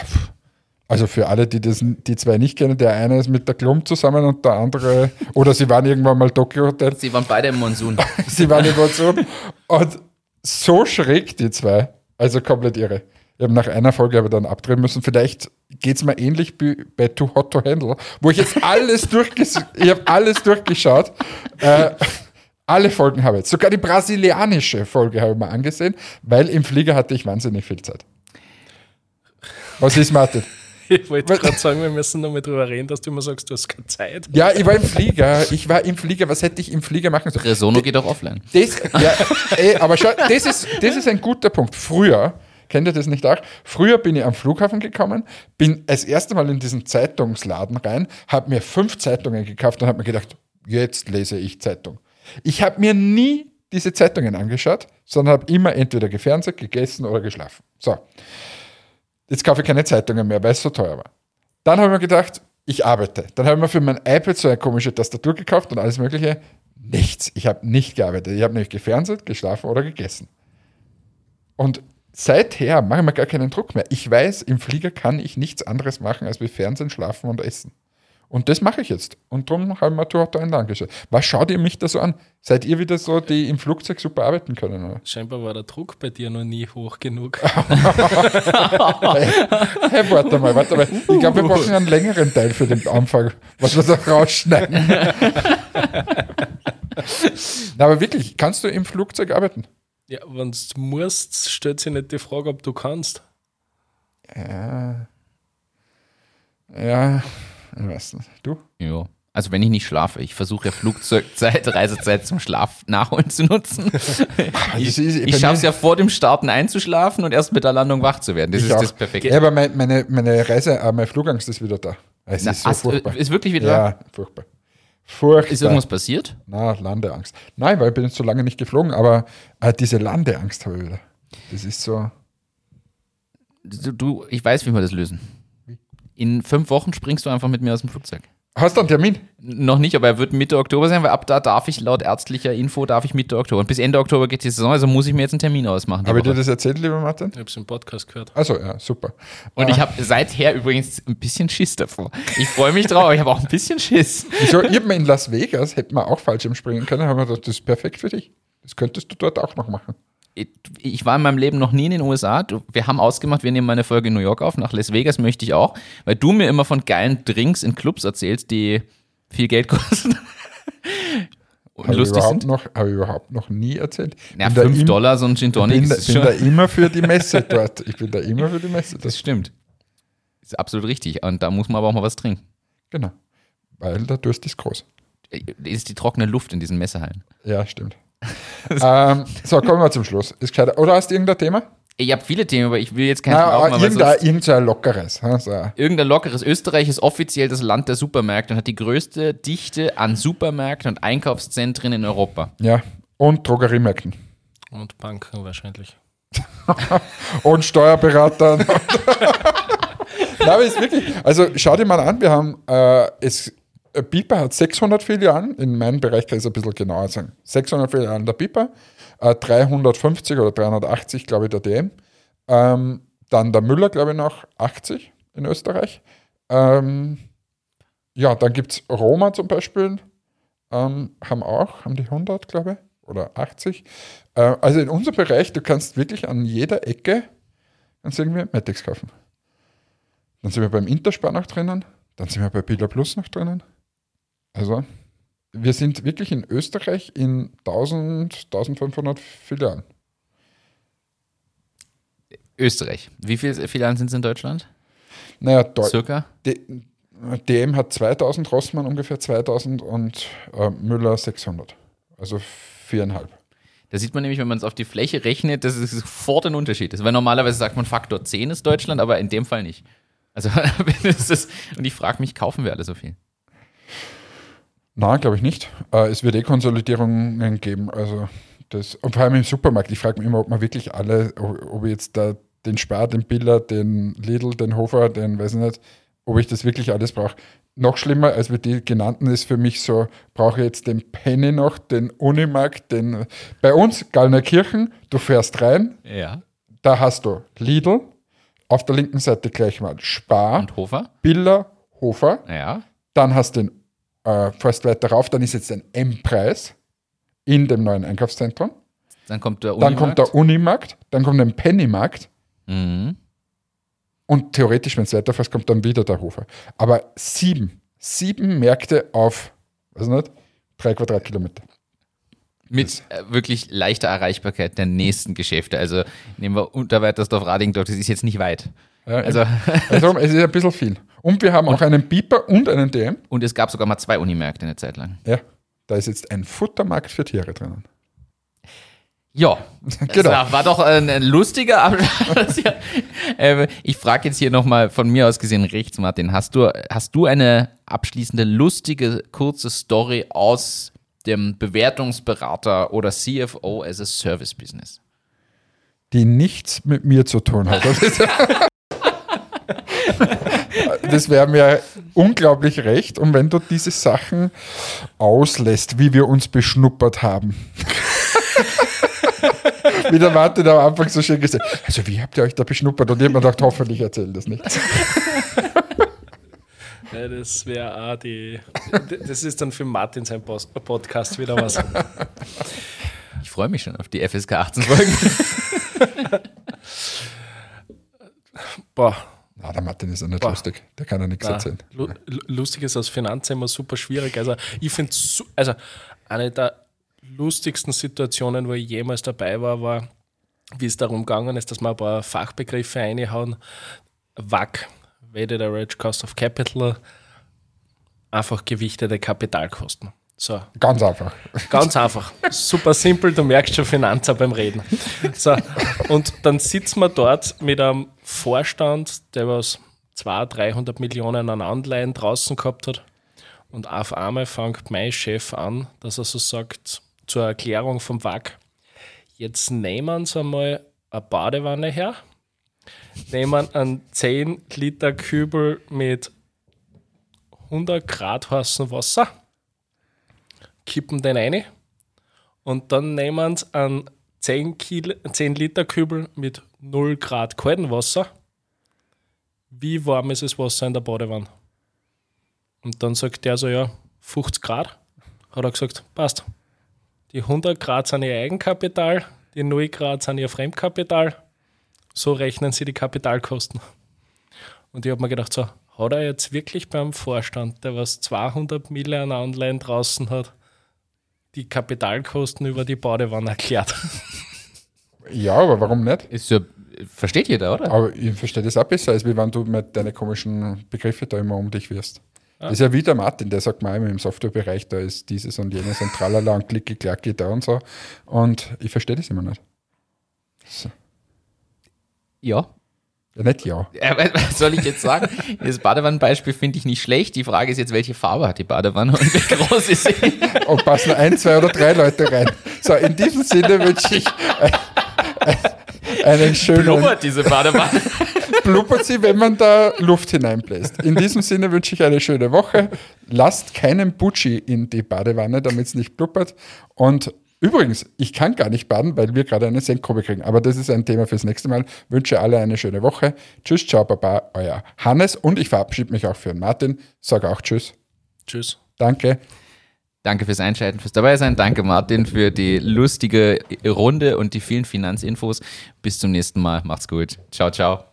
S2: Also für alle, die das, die zwei nicht kennen, der eine ist mit der Klump zusammen und der andere, oder sie waren irgendwann mal Tokyo Hotel.
S3: Sie waren beide im Monsun.
S2: sie waren im Monsun. Und so schräg, die zwei. Also komplett irre. Ich habe nach einer Folge aber dann abdrehen müssen. Vielleicht geht es mir ähnlich wie bei Too Hot to Handle, wo ich jetzt alles durchges ich habe alles durchgeschaut. Äh, alle Folgen habe ich jetzt. Sogar die brasilianische Folge habe ich mir angesehen, weil im Flieger hatte ich wahnsinnig viel Zeit. Was ist, Martin?
S1: Ich wollte gerade sagen, wir müssen nochmal drüber reden, dass du immer sagst, du hast keine Zeit.
S2: Ja, ich war im Flieger. Ich war im Flieger. Was hätte ich im Flieger machen sollen?
S3: Resono geht auch offline.
S2: Das, ja, ey, aber schau, das ist, das ist ein guter Punkt. Früher, kennt ihr das nicht auch? Früher bin ich am Flughafen gekommen, bin das erste Mal in diesen Zeitungsladen rein, habe mir fünf Zeitungen gekauft und habe mir gedacht, jetzt lese ich Zeitung. Ich habe mir nie diese Zeitungen angeschaut, sondern habe immer entweder gefernseht, gegessen oder geschlafen. So jetzt kaufe ich keine Zeitungen mehr, weil es so teuer war. Dann habe ich mir gedacht, ich arbeite. Dann habe ich mir für mein iPad so eine komische Tastatur gekauft und alles Mögliche. Nichts. Ich habe nicht gearbeitet. Ich habe nämlich gefernseht, geschlafen oder gegessen. Und seither mache ich mir gar keinen Druck mehr. Ich weiß, im Flieger kann ich nichts anderes machen, als wie Fernsehen, Schlafen und Essen. Und das mache ich jetzt. Und darum habe ich mir Tour ein angeschaut. Was schaut ihr mich da so an? Seid ihr wieder so, die im Flugzeug super arbeiten können? Oder?
S1: Scheinbar war der Druck bei dir noch nie hoch genug.
S2: hey, hey, warte mal, warte mal. Ich glaube, wir brauchen einen längeren Teil für den Anfang, was wir da rausschneiden. Na, aber wirklich, kannst du im Flugzeug arbeiten?
S1: Ja, wenn du musst, stellt sich nicht die Frage, ob du kannst.
S2: Ja. Ja. Weiß nicht. Du?
S3: Ja. Also wenn ich nicht schlafe, ich versuche ja Flugzeugzeit, Reisezeit zum Schlaf nachholen zu nutzen. ich ich schaffe es ja vor dem Starten einzuschlafen und erst mit der Landung wach zu werden. Das ich ist auch. das Perfekte.
S2: Ja, aber meine, meine, Reise, äh, meine Flugangst ist wieder da.
S3: Es Na, ist so hast, furchtbar. Ist wirklich wieder
S2: da? Ja, furchtbar. Furchtbar.
S3: Ist irgendwas passiert?
S2: Na, Landeangst. Nein, weil ich bin jetzt so lange nicht geflogen, aber äh, diese Landeangst habe ich wieder. Das ist so.
S3: Du, du, ich weiß, wie wir das lösen in fünf Wochen springst du einfach mit mir aus dem Flugzeug.
S2: Hast du einen Termin?
S3: Noch nicht, aber er wird Mitte Oktober sein, weil ab da darf ich laut ärztlicher Info darf ich Mitte Oktober. Und bis Ende Oktober geht die Saison, also muss ich mir jetzt einen Termin ausmachen.
S2: Habe ich dir das erzählt, lieber Martin?
S1: Ich habe es im Podcast gehört.
S2: Also ja, super.
S3: Und ah. ich habe seither übrigens ein bisschen Schiss davor. Ich freue mich drauf, ich habe auch ein bisschen Schiss.
S2: Wieso? Ich habe in Las Vegas, hätten wir auch falsch im springen können, haben wir gedacht, das ist perfekt für dich. Das könntest du dort auch noch machen
S3: ich war in meinem Leben noch nie in den USA. Wir haben ausgemacht, wir nehmen meine Folge in New York auf. Nach Las Vegas möchte ich auch, weil du mir immer von geilen Drinks in Clubs erzählst, die viel Geld kosten.
S2: Und habe lustig ich sind. Noch, habe ich überhaupt noch nie erzählt.
S3: Ja, 5 Dollar so ein Gin Tonic.
S2: Ich bin, da, bin da immer für die Messe dort. Ich bin da immer für die Messe dort.
S3: Das stimmt. Das ist absolut richtig. Und da muss man aber auch mal was trinken.
S2: Genau. Weil der Durst ist groß.
S3: Ist die trockene Luft in diesen Messehallen.
S2: Ja, stimmt ähm, so, kommen wir zum Schluss. Ist Oder hast du irgendein Thema?
S3: Ich habe viele Themen, aber ich will jetzt kein
S2: Na, aufmachen, irgendein, irgendein lockeres.
S3: Also. Irgendein lockeres. Österreich ist offiziell das Land der Supermärkte und hat die größte Dichte an Supermärkten und Einkaufszentren in Europa.
S2: Ja, und Drogeriemärkten.
S1: Und Banken wahrscheinlich.
S2: und Steuerberatern. Nein, aber ist wirklich, also schau dir mal an, wir haben, äh, es äh, Piper hat 600 Filialen, in meinem Bereich kann ich es ein bisschen genauer sagen. 600 Filialen der äh, 350 oder 380, glaube ich, der DM. Ähm, dann der Müller, glaube ich, noch 80 in Österreich. Ähm, ja, dann gibt es Roma zum Beispiel, ähm, haben auch, haben die 100, glaube ich, oder 80. Äh, also in unserem Bereich, du kannst wirklich an jeder Ecke kannst irgendwie Matex kaufen. Dann sind wir beim Interspar noch drinnen, dann sind wir bei Billa Plus noch drinnen. Also, wir sind wirklich in Österreich in 1000, 1500 Filialen.
S3: Österreich. Wie viele Filialen sind es in Deutschland?
S2: Naja, Deu Circa? D DM hat 2000, Rossmann ungefähr 2000 und äh, Müller 600. Also viereinhalb.
S3: Da sieht man nämlich, wenn man es auf die Fläche rechnet, dass es sofort ein Unterschied ist. Weil normalerweise sagt man Faktor 10 ist Deutschland, aber in dem Fall nicht. Also, und ich frage mich, kaufen wir alle so viel?
S2: Nein, glaube ich nicht. Äh, es wird eh Konsolidierungen geben. Also das, und vor allem im Supermarkt. Ich frage mich immer, ob man wirklich alle, ob ich jetzt da den Spar, den Biller, den Lidl, den Hofer, den weiß ich nicht, ob ich das wirklich alles brauche. Noch schlimmer, als wir die genannten, ist für mich so, brauche ich jetzt den Penny noch, den Unimarkt, den. Bei uns, Gallnerkirchen, du fährst rein,
S3: ja.
S2: da hast du Lidl, auf der linken Seite gleich mal Spar,
S3: Und Hofer?
S2: Biller, Hofer.
S3: Ja.
S2: Dann hast du den, äh, fährst weiter rauf, dann ist jetzt ein M-Preis in dem neuen Einkaufszentrum.
S3: Dann kommt der
S2: Dann kommt der Unimarkt, dann kommt ein Pennymarkt
S3: Mhm.
S2: und theoretisch, wenn es weiterfährst, kommt dann wieder der Hofer. Aber sieben, sieben Märkte auf, weiß nicht, drei Quadratkilometer.
S3: Mit äh, wirklich leichter Erreichbarkeit der nächsten Geschäfte. Also nehmen wir Unterweitersdorf, Radingdorf, das ist jetzt nicht weit.
S2: Ja,
S3: Also,
S2: also es ist ein bisschen viel. Und wir haben auch einen Beeper und einen DM.
S3: und es gab sogar mal zwei Unimärkte eine Zeit lang.
S2: Ja, da ist jetzt ein Futtermarkt für Tiere drinnen.
S3: Ja, das
S2: Genau.
S3: war, war doch ein, ein lustiger Abschluss. ja. äh, ich frage jetzt hier nochmal von mir aus gesehen rechts, Martin. Hast du, hast du eine abschließende, lustige, kurze Story aus dem Bewertungsberater oder CFO as a Service Business?
S2: die nichts mit mir zu tun hat. Das wäre mir unglaublich recht. Und wenn du diese Sachen auslässt, wie wir uns beschnuppert haben. wie der Martin am Anfang so schön gesagt Also, wie habt ihr euch da beschnuppert? Und mir gedacht, hoffentlich erzählt das nicht.
S1: Ja, das wäre auch die. Das ist dann für Martin sein Post- Podcast wieder was.
S3: Ich freue mich schon auf die FSK 18 Folgen.
S1: Boah,
S2: Na, der Martin ist ja nicht
S1: Boah.
S2: lustig. Der kann ja nichts
S1: na,
S2: erzählen.
S1: lu- lu- lustig ist aus Finanzen immer super schwierig. Also, ich finde also eine der lustigsten Situationen, wo ich jemals dabei war, war, wie es darum gegangen ist, dass wir ein paar Fachbegriffe reinhauen. WAC, Weighted Average Cost of Capital, einfach gewichtete Kapitalkosten. So,
S2: Ganz einfach.
S1: Ganz einfach. Super simpel, du merkst schon Finanzer beim Reden. So, und dann sitzen wir dort mit einem Vorstand, der was 200, 300 Millionen an Anleihen draußen gehabt hat. Und auf einmal fängt mein Chef an, dass er so sagt, zur Erklärung vom WAC, jetzt nehmen Sie einmal eine Badewanne her, nehmen einen 10 Liter Kübel mit 100 Grad heißem Wasser, kippen den rein und dann nehmen sie einen 10, Kilo, 10 Liter Kübel mit 0 Grad kaltem Wasser. Wie warm ist das Wasser in der Badewanne? Und dann sagt der so, ja, 50 Grad. Hat er gesagt, passt. Die 100 Grad sind ihr Eigenkapital, die 0 Grad sind ihr Fremdkapital. So rechnen sie die Kapitalkosten. Und ich habe mir gedacht, so, hat er jetzt wirklich beim Vorstand, der was 200 Millionen Anleihen draußen hat, die Kapitalkosten über die Badewanne erklärt?
S2: Ja, aber warum nicht?
S3: Ist ja, versteht jeder, oder?
S2: Aber ich verstehe das auch besser, als wenn du mit deinen komischen Begriffe da immer um dich wirst. Das ist ja wie der Martin, der sagt mal immer im Softwarebereich, da ist dieses und jenes und tralala und klicki klacki da und so. Und ich verstehe das immer nicht.
S3: Ja.
S2: Ja, nicht ja.
S3: Ja, was- soll ich jetzt sagen? Das Badewannenbeispiel finde ich nicht schlecht. Die Frage ist jetzt, welche Farbe hat die Badewanne und wie groß ist sie?
S2: Und passen ein, zwei oder drei Leute rein. So, in diesem Sinne wünsche ich ein- ein- einen schönen
S3: Blubbert diese Badewanne?
S2: blubbert sie, wenn man da Luft hineinbläst. In diesem Sinne wünsche ich eine schöne Woche. Lasst keinen Butschi in die Badewanne, damit es nicht blubbert. Und übrigens, ich kann gar nicht baden, weil wir gerade eine Senkkurve kriegen. Aber das ist ein Thema fürs nächste Mal. Wünsche alle eine schöne Woche. Tschüss, ciao, baba, euer Hannes. Und ich verabschiede mich auch für den Martin. Sage auch Tschüss.
S1: Tschüss.
S2: Danke.
S3: Danke fürs Einschalten, fürs Dabeisein. Danke, Martin, für die lustige Runde und die vielen Finanzinfos. Bis zum nächsten Mal. Macht's gut. Ciao, ciao.